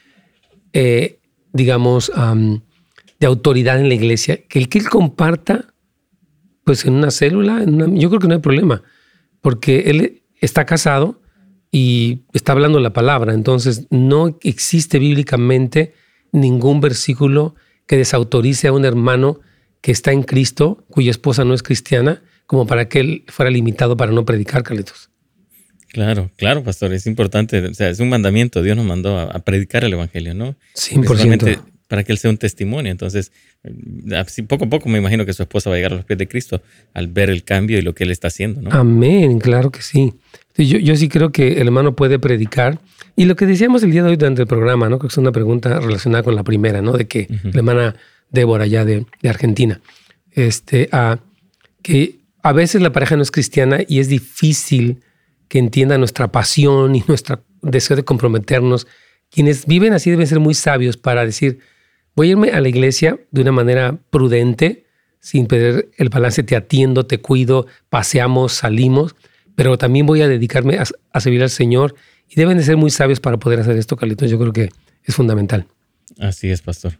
eh, digamos, de autoridad en la iglesia, que el que él comparta, pues en una célula, yo creo que no hay problema, porque él está casado y está hablando la palabra. Entonces, no existe bíblicamente ningún versículo que desautorice a un hermano que está en Cristo, cuya esposa no es cristiana, como para que él fuera limitado para no predicar, Carlitos. Claro, claro, pastor, es importante. O sea, es un mandamiento. Dios nos mandó a, predicar el evangelio, ¿no? 100% para que él sea un testimonio. Entonces, así poco a poco me imagino que su esposa va a llegar a los pies de Cristo al ver el cambio y lo que él está haciendo, ¿no? Amén, claro que sí. Yo, yo sí creo que el hermano puede predicar. Y lo que decíamos el día de hoy durante el programa, ¿no? Creo que es una pregunta relacionada con la primera, ¿no? De que la hermana Débora, ya de, de Argentina, este, a, que a veces la pareja no es cristiana y es difícil que entienda nuestra pasión y nuestro deseo de comprometernos. Quienes viven así deben ser muy sabios para decir, Voy a irme a la iglesia de una manera prudente, sin perder el balance, te atiendo, te cuido, paseamos, salimos, pero también voy a dedicarme a, servir al Señor y deben de ser muy sabios para poder hacer esto, Carlitos. Yo creo que es fundamental. Así es, pastor.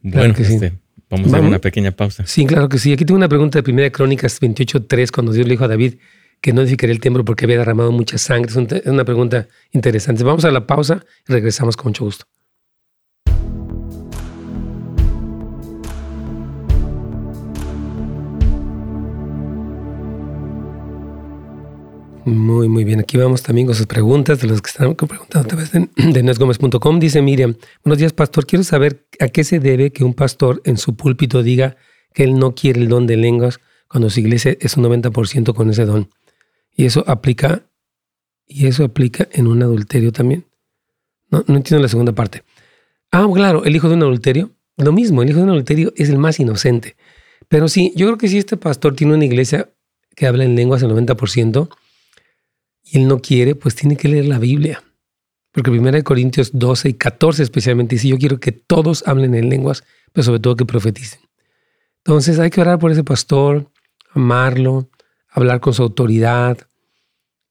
Bueno, este, vamos a dar una pequeña pausa. Sí, claro que sí. Aquí tengo una pregunta de Primera Crónicas 28.3, cuando Dios le dijo a David que no edificaría el templo porque había derramado mucha sangre. Es una pregunta interesante. Vamos a la pausa y regresamos con mucho gusto. Muy, muy bien. Aquí vamos también con sus preguntas de los que están preguntando a través de, de Dice Miriam, buenos días, pastor. Quiero saber a qué se debe que un pastor en su púlpito diga que él no quiere el don de lenguas cuando su iglesia es un 90% con ese don. Y eso aplica, y eso aplica en un adulterio también. No, no entiendo la segunda parte. Ah, claro, el hijo de un adulterio. Lo mismo, el hijo de un adulterio es el más inocente. Pero sí, yo creo que si este pastor tiene una iglesia que habla en lenguas el 90%, y él no quiere, pues tiene que leer la Biblia. Porque 1 Corintios 12 y 14 especialmente dice, yo quiero que todos hablen en lenguas, pero sobre todo que profeticen. Entonces hay que orar por ese pastor, amarlo, hablar con su autoridad,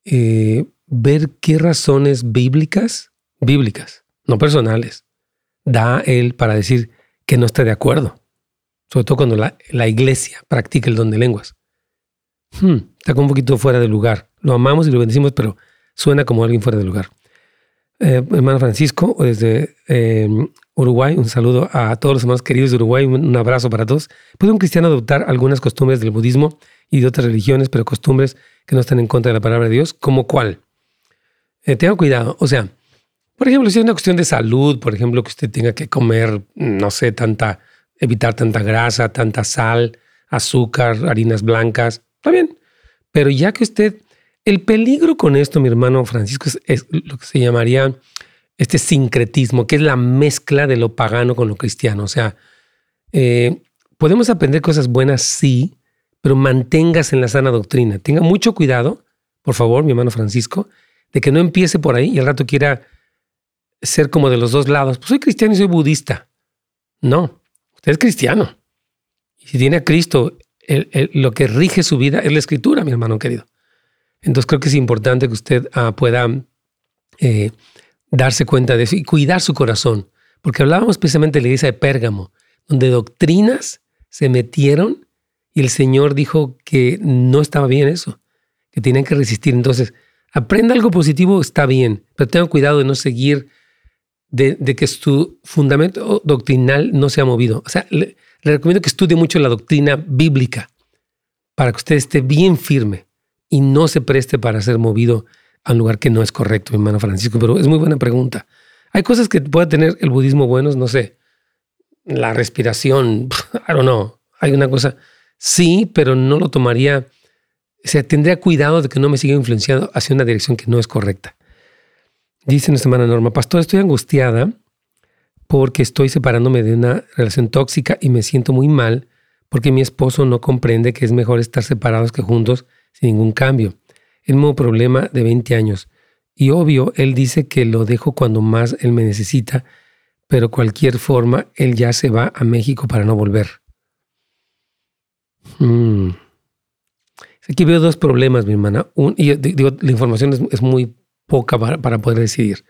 eh, ver qué razones bíblicas, bíblicas, no personales, da él para decir que no está de acuerdo. Sobre todo cuando la, la iglesia practica el don de lenguas. Hmm, está como un poquito fuera de lugar. Lo amamos y lo bendecimos, pero suena como alguien fuera de lugar. Eh, hermano Francisco, desde eh, Uruguay, un saludo a todos los hermanos queridos de Uruguay, un abrazo para todos. ¿Puede un cristiano adoptar algunas costumbres del budismo y de otras religiones, pero costumbres que no están en contra de la palabra de Dios? ¿Cómo cuál? Eh, cuidado, o sea, por ejemplo, si es una cuestión de salud, por ejemplo, que usted tenga que comer, no sé, tanta, evitar tanta grasa, tanta sal, azúcar, harinas blancas, Está bien. Pero ya que usted, el peligro con esto, mi hermano Francisco, es, lo que se llamaría este sincretismo, que es la mezcla de lo pagano con lo cristiano. O sea, eh, podemos aprender cosas buenas, sí, pero manténgase en la sana doctrina. Tenga mucho cuidado, por favor, mi hermano Francisco, de que no empiece por ahí y al rato quiera ser como de los dos lados. Pues soy cristiano y soy budista. No, usted es cristiano. Y si tiene a Cristo lo que rige su vida es la escritura, mi hermano querido. Entonces creo que es importante que usted ah, pueda eh, darse cuenta de eso y cuidar su corazón, porque hablábamos precisamente de la iglesia de Pérgamo, donde doctrinas se metieron y el Señor dijo que no estaba bien eso, que tenían que resistir. Entonces, aprenda algo positivo, está bien, pero tenga cuidado de no seguir, de, que su fundamento doctrinal no se ha movido. O sea, le, recomiendo que estudie mucho la doctrina bíblica para que usted esté bien firme y no se preste para ser movido a un lugar que no es correcto, mi hermano Francisco. Pero es muy buena pregunta. Hay cosas que puede tener el budismo buenos, no sé, la respiración, I don't know, hay una cosa, sí, pero no lo tomaría, o sea, tendría cuidado de que no me siga influenciando hacia una dirección que no es correcta. Dice nuestra hermana Norma, pastor, estoy angustiada porque estoy separándome de una relación tóxica y me siento muy mal porque mi esposo no comprende que es mejor estar separados que juntos sin ningún cambio. El mismo problema de 20 años. Y obvio, él dice que lo dejo cuando más él me necesita pero cualquier forma, él ya se va a México para no volver. Hmm. Aquí veo dos problemas, mi hermana. y digo, la información es, muy poca para, poder decidir.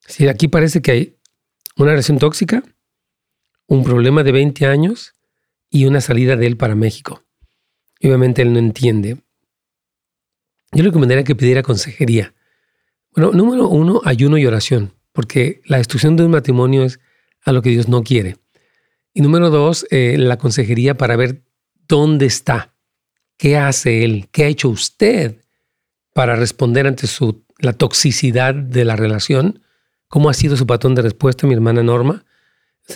Si aquí parece que hay una relación tóxica, un problema de 20 años y una salida de él para México. obviamente él no entiende. Yo le recomendaría que pidiera consejería. Bueno, número uno, ayuno y oración porque la destrucción de un matrimonio es a lo que Dios no quiere. Y número dos, eh, la consejería para ver dónde está, qué hace él, qué ha hecho usted para responder ante la toxicidad de la relación, cómo ha sido su patrón de respuesta, mi hermana Norma.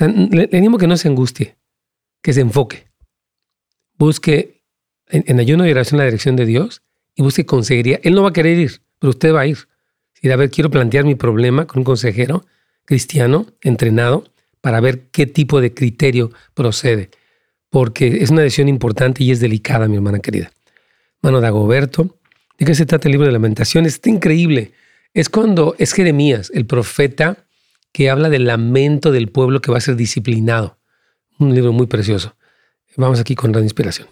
le, animo que no se angustie, que se enfoque. Busque en, en ayuno y oración la dirección de Dios y busque consejería. Él no va a querer ir, pero usted va a ir y a ver, quiero plantear mi problema con un consejero cristiano entrenado para ver qué tipo de criterio procede, porque es una decisión importante y es delicada, mi hermana querida. Mano de Agoberto, ¿de qué se trata el libro de lamentaciones? Está increíble. Es cuando es Jeremías, el profeta, que habla del lamento del pueblo que va a ser disciplinado. Un libro muy precioso. Vamos aquí con gran inspiración.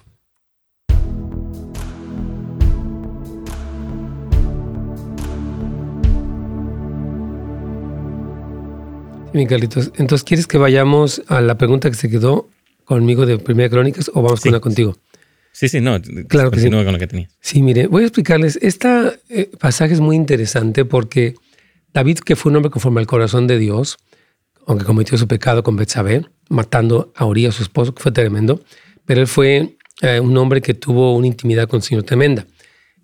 Mi entonces ¿quieres que vayamos a la pregunta que se quedó conmigo de Primera Crónicas o vamos con una contigo? Sí, sí, no. Claro que sí. con lo que tenía. Sí, mire, voy a explicarles. Este pasaje es muy interesante porque David, que fue un hombre conforme al corazón de Dios, aunque cometió su pecado con Betsabé, matando a Uriah, su esposo, que fue tremendo, pero él fue eh, un hombre que tuvo una intimidad con el Señor tremenda.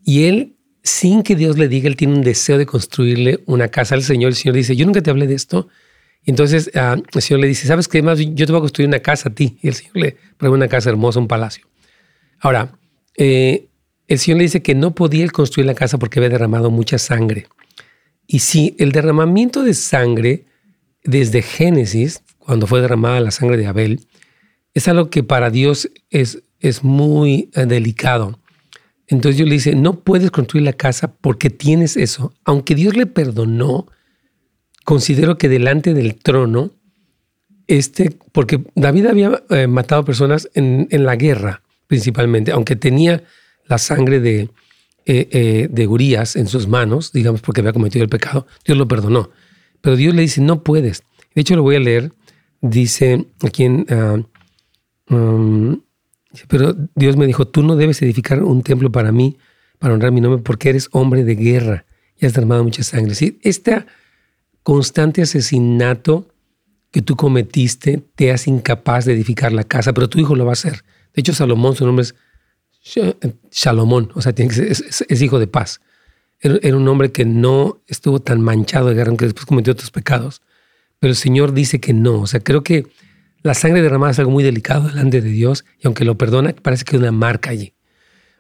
Y él, sin que Dios le diga, él tiene un deseo de construirle una casa al Señor. El Señor dice, yo nunca te hablé de esto, entonces ah, el Señor le dice, ¿sabes qué más? Yo te voy a construir una casa a ti. Y el Señor le pone una casa hermosa, un palacio. Ahora, eh, el Señor le dice que no podía él construir la casa porque había derramado mucha sangre. Y sí, el derramamiento de sangre desde Génesis, cuando fue derramada la sangre de Abel, es algo que para Dios es, es muy eh, delicado. Entonces Dios le dice, no puedes construir la casa porque tienes eso. Aunque Dios le perdonó, considero que delante del trono, este, porque David había eh, matado personas en, la guerra principalmente, aunque tenía la sangre de, eh, eh, de Urias en sus manos, digamos, porque había cometido el pecado, Dios lo perdonó. Pero Dios le dice, no puedes. De hecho, lo voy a leer. Dice aquí en... Ah, um, pero Dios me dijo, tú no debes edificar un templo para mí, para honrar mi nombre, porque eres hombre de guerra y has derramado mucha sangre. ¿Sí? Esta constante asesinato que tú cometiste te hace incapaz de edificar la casa, pero tu hijo lo va a hacer. De hecho, Salomón, su nombre es Salomón, o sea, tiene que es, hijo de paz. Era, un hombre que no estuvo tan manchado de guerra, aunque después cometió otros pecados. Pero el Señor dice que no. O sea, creo que la sangre derramada es algo muy delicado delante de Dios y aunque lo perdona, parece que hay una marca allí.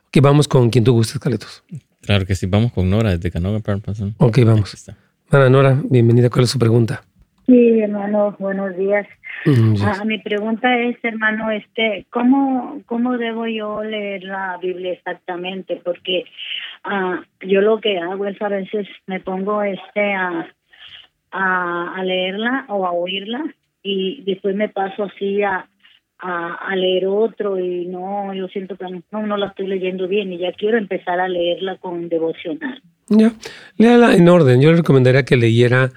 Ok, vamos con quien tú gustes, Caletos. Claro que sí, vamos con Nora desde Canoga Ok, vamos. Hermana Nora, bienvenida. ¿Cuál es su pregunta? Sí, hermano, buenos días. Mm, ah, mi pregunta es, hermano, este, ¿cómo, ¿cómo debo yo leer la Biblia exactamente? Porque ah, yo lo que hago es a veces me pongo este a, a, leerla o a oírla y después me paso así a, a, leer otro y no, yo siento que no, no la estoy leyendo bien y ya quiero empezar a leerla con devocional. Ya, léala en orden. Yo le recomendaría que leyera,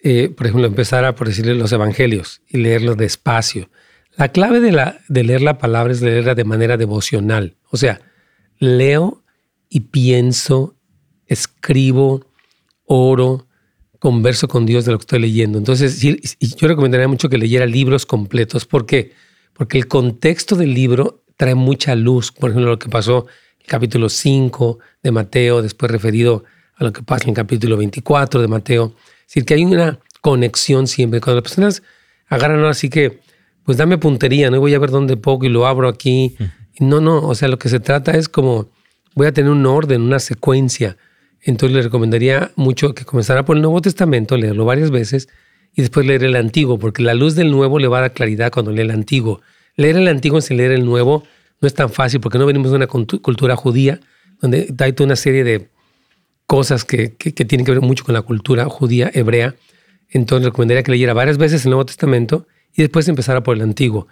eh, por ejemplo, empezara por decirle los evangelios y leerlos despacio. La clave de, la, de leer la palabra es leerla de manera devocional. O sea, leo y pienso, escribo, oro, converso con Dios de lo que estoy leyendo. Entonces, yo recomendaría mucho que leyera libros completos. ¿Por qué? Porque el contexto del libro trae mucha luz. Por ejemplo, lo que pasó en el capítulo 5 de Mateo, después referido a lo que pasa en el capítulo 24 de Mateo. Es decir, que hay una conexión siempre. Cuando las personas agarran así que, pues dame puntería, no voy a ver dónde pongo y lo abro aquí. No, no, o sea, lo que se trata es como, voy a tener un orden, una secuencia. Entonces le recomendaría mucho que comenzara por el Nuevo Testamento, leerlo varias veces y después leer el Antiguo, porque la luz del Nuevo le va a dar claridad cuando lee el Antiguo. Leer el Antiguo sin leer el Nuevo no es tan fácil porque no venimos de una cultura judía donde hay toda una serie de cosas que, que, tienen que ver mucho con la cultura judía, hebrea. Entonces recomendaría que leyera varias veces el Nuevo Testamento y después empezara por el Antiguo.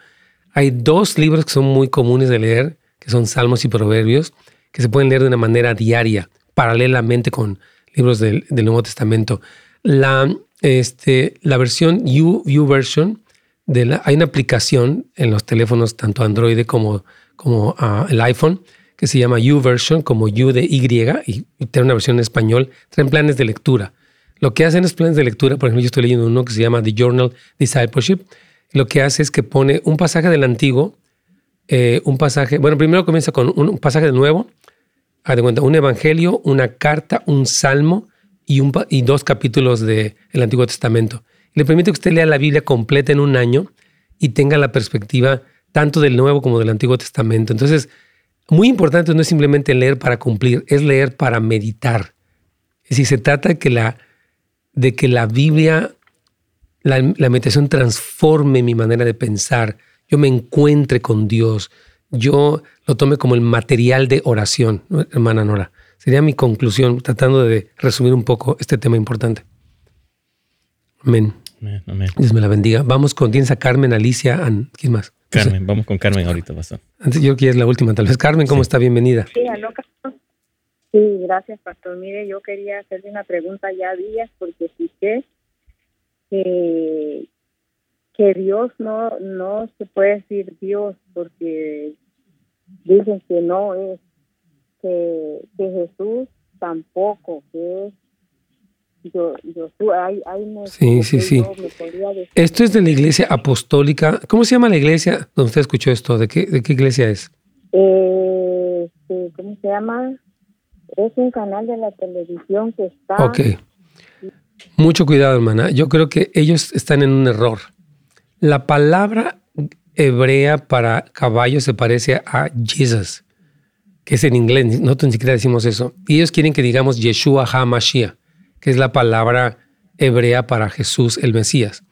Hay dos libros que son muy comunes de leer, que son Salmos y Proverbios, que se pueden leer de una manera diaria paralelamente con libros del, Nuevo Testamento. La, este, la versión U, version, de hay una aplicación en los teléfonos, tanto Android como, ah, el iPhone, que se llama U version, como U de Y, y, tiene una versión en español, traen planes de lectura. Lo que hacen los planes de lectura, por ejemplo, yo estoy leyendo uno que se llama The Journal Discipleship, lo que hace es que pone un pasaje del antiguo, eh, un pasaje, bueno, primero comienza con un, pasaje de nuevo, de cuenta, un evangelio, una carta, un salmo y, dos capítulos del Antiguo Testamento. Le permite que usted lea la Biblia completa en un año y tenga la perspectiva tanto del Nuevo como del Antiguo Testamento. Entonces, muy importante no es simplemente leer para cumplir, es leer para meditar. Es decir, se trata de que la, de que la Biblia, la, la meditación transforme mi manera de pensar, yo me encuentre con Dios, yo lo tome como el material de oración, hermana Nora. Sería mi conclusión, tratando de resumir un poco este tema importante. Amén. Amén, Dios me la bendiga. Vamos con, tienes a Carmen, Alicia, ¿quién más? Carmen, vamos con Carmen ahorita, pastor. Antes yo quiero es la última, tal vez. Carmen, ¿cómo está? Bienvenida. Sí, Sí, gracias, pastor. Mire, yo quería hacerle una pregunta ya días porque sé que que Dios no, no se puede decir Dios porque dicen que no es, que, Jesús tampoco, que es yo, yo, hay, hay sí, sí, sí. Esto es de la iglesia apostólica. ¿Cómo se llama la iglesia donde usted escuchó esto? ¿De qué, de qué iglesia es? Eh, este, ¿Cómo se llama? Es un canal de la televisión que está. Ok. Mucho cuidado, hermana. Yo creo que ellos están en un error. La palabra hebrea para caballo se parece a Jesus, que es en inglés, nosotros ni siquiera decimos eso. Y ellos quieren que digamos Yeshua HaMashiach, que es la palabra hebrea para Jesús el Mesías.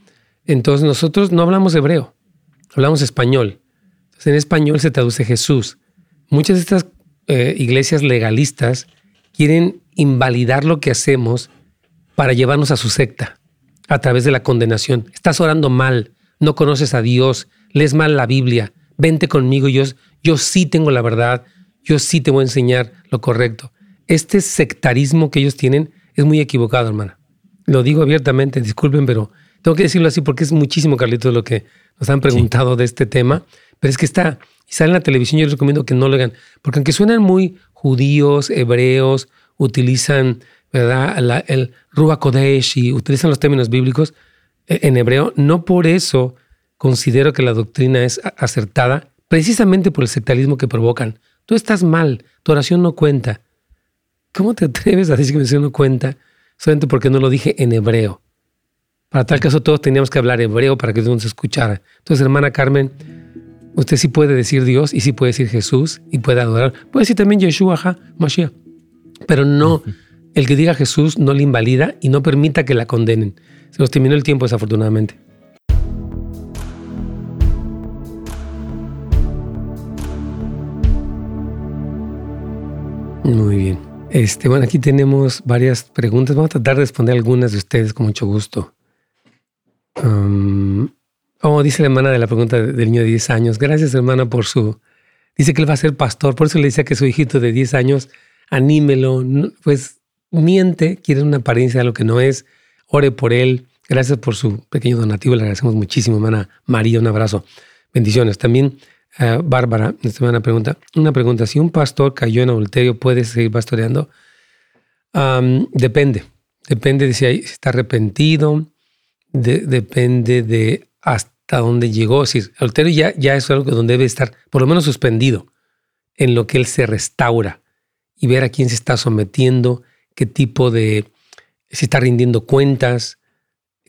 Entonces nosotros no hablamos hebreo, hablamos español. Entonces en español se traduce Jesús. Muchas de estas eh, iglesias legalistas quieren invalidar lo que hacemos para llevarnos a su secta a través de la condenación. Estás orando mal, no conoces a Dios, lees mal la Biblia, vente conmigo, yo, yo sí tengo la verdad, yo sí te voy a enseñar lo correcto. Este sectarismo que ellos tienen es muy equivocado, hermana. Lo digo abiertamente, disculpen, pero tengo que decirlo así porque es muchísimo, Carlitos, lo que nos han preguntado de este tema. Pero es que está, y sale en la televisión, yo les recomiendo que no lo hagan, porque aunque suenan muy judíos, hebreos, utilizan ¿verdad? el Ruach Kodesh y utilizan los términos bíblicos, en hebreo, no por eso considero que la doctrina es acertada, precisamente por el sectarismo que provocan. Tú estás mal, tu oración no cuenta. ¿Cómo te atreves a decir que mi oración no cuenta solamente porque no lo dije en hebreo? Para tal caso todos teníamos que hablar hebreo para que Dios nos escuchara. Entonces, hermana Carmen, usted sí puede decir Dios y sí puede decir Jesús y puede adorar. Puede decir también Yeshua, ha, Mashiach. Pero no, el que diga Jesús no le invalida y no permita que la condenen. Se nos terminó el tiempo desafortunadamente. Muy bien. Este, bueno, aquí tenemos varias preguntas. Vamos a tratar de responder algunas de ustedes con mucho gusto. Um, Oh, dice la hermana de la pregunta del niño de 10 años. Gracias, hermana, por su... Dice que él va a ser pastor, por eso le decía que su hijito de 10 años, anímelo, pues miente, quiere una apariencia de lo que no es, ore por él. Gracias por su pequeño donativo, le agradecemos muchísimo, hermana María, un abrazo. Bendiciones. También, uh, Bárbara, esta hermana pregunta, una pregunta, si un pastor cayó en adulterio, ¿puede seguir pastoreando? depende, depende de si, está arrepentido, depende de hasta dónde llegó. Si adulterio ya, ya es algo donde debe estar, por lo menos suspendido, en lo que él se restaura y ver a quién se está sometiendo, qué tipo de, si está rindiendo cuentas,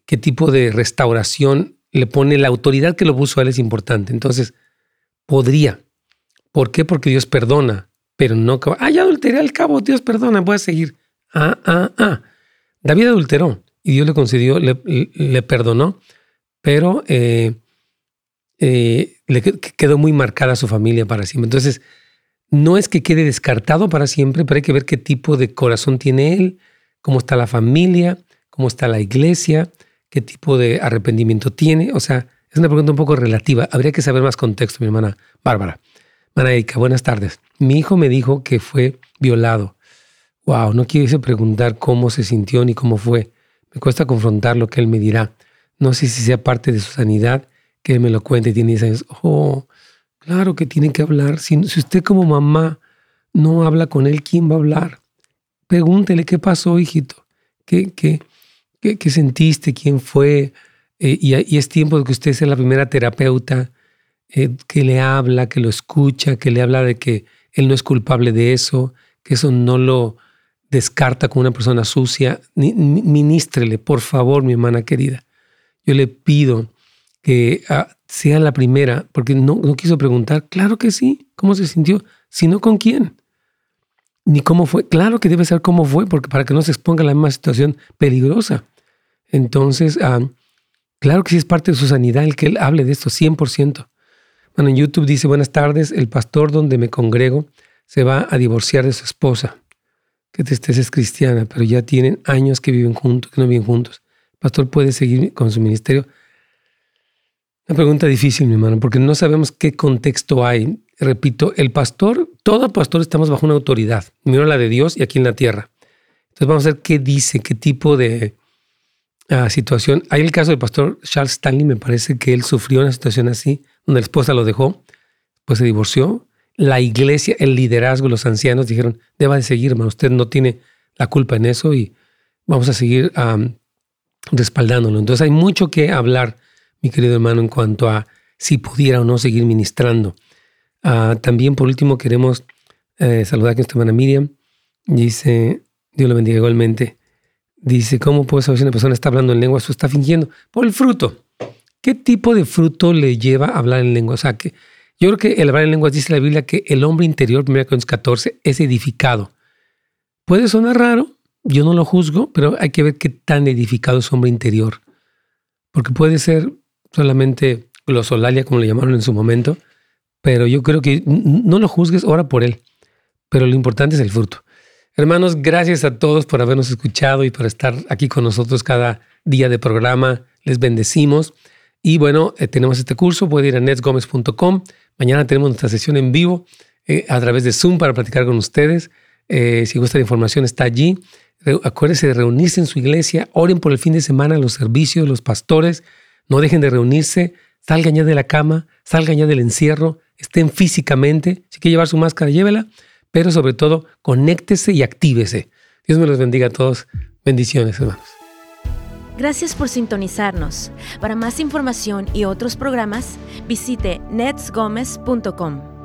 qué tipo de restauración le pone la autoridad que lo puso a él es importante. Entonces, podría. ¿Por qué? Porque Dios perdona, pero no... Ah, ya adulteré al cabo, Dios perdona, voy a seguir. Ah, ah, ah. David adulteró y Dios le concedió, le, perdonó, pero eh, eh, le quedó muy marcada su familia para siempre. Entonces, no es que quede descartado para siempre, pero hay que ver qué tipo de corazón tiene él, cómo está la familia, cómo está la iglesia, qué tipo de arrepentimiento tiene. O sea, es una pregunta un poco relativa. Habría que saber más contexto, mi hermana Bárbara. Manaika, buenas tardes. Mi hijo me dijo que fue violado. Wow, no quise preguntar cómo se sintió ni cómo fue. Me cuesta confrontar lo que él me dirá. No sé si sea parte de su sanidad, que él me lo cuente. Tiene 10 años. Oh, claro que tiene que hablar. Si, si usted como mamá no habla con él, ¿quién va a hablar? Pregúntele qué pasó, hijito. ¿Qué, qué, ¿Qué, sentiste? ¿Quién fue? Eh, y, es tiempo de que usted sea la primera terapeuta eh, que le habla, que lo escucha, que le habla de que él no es culpable de eso, que eso no lo descarta como una persona sucia. Ministrele, por favor, mi hermana querida. Yo le pido que ah, sea la primera, porque no, no quiso preguntar. Claro que sí. ¿Cómo se sintió? sino con quién ni cómo fue. Claro que debe ser cómo fue, porque para que no se exponga a la misma situación peligrosa. Entonces, ah, claro que sí es parte de su sanidad el que él hable de esto, 100%. Bueno, en YouTube dice, buenas tardes, el pastor donde me congrego se va a divorciar de su esposa. Que tristeza es cristiana, pero ya tienen años que viven juntos, que no viven juntos. El pastor puede seguir con su ministerio. Una pregunta difícil, mi hermano, porque no sabemos qué contexto hay repito, el pastor, todo pastor estamos bajo una autoridad, primero la de Dios y aquí en la tierra. Entonces vamos a ver qué dice, qué tipo de situación. Hay el caso del pastor Charles Stanley, me parece que él sufrió una situación así, donde la esposa lo dejó, pues se divorció. La iglesia, el liderazgo, los ancianos dijeron, deba de seguir, hermano, usted no tiene la culpa en eso y vamos a seguir respaldándolo. Entonces hay mucho que hablar, mi querido hermano, en cuanto a si pudiera o no seguir ministrando. Ah, también, por último, queremos eh, saludar a nuestra hermana Miriam. Dice, Dios lo bendiga igualmente. Dice, ¿cómo puedo saber si una persona está hablando en lengua o está fingiendo? Por el fruto. ¿Qué tipo de fruto le lleva a hablar en lengua? O sea, que yo creo que el hablar en lenguas dice la Biblia que el hombre interior, 1 Corintios 14, es edificado. Puede sonar raro, yo no lo juzgo, pero hay que ver qué tan edificado es hombre interior. Porque puede ser solamente glosolalia, como le llamaron en su momento, pero yo creo que no lo juzgues, ora por él. Pero lo importante es el fruto. Hermanos, gracias a todos por habernos escuchado y por estar aquí con nosotros cada día de programa. Les bendecimos. Y bueno, eh, tenemos este curso, puede ir a netsgomez.com. Mañana tenemos nuestra sesión en vivo eh, a través de Zoom para platicar con ustedes. Eh, si gusta la información, está allí. acuérdense de reunirse en su iglesia. Oren por el fin de semana, los servicios, los pastores. No dejen de reunirse. Salgan ya de la cama, salgan ya del encierro estén físicamente. Si quiere llevar su máscara, llévela, pero sobre todo, conéctese y actívese. Dios me los bendiga a todos. Bendiciones, hermanos. Gracias por sintonizarnos. Para más información y otros programas, visite netsgomez.com.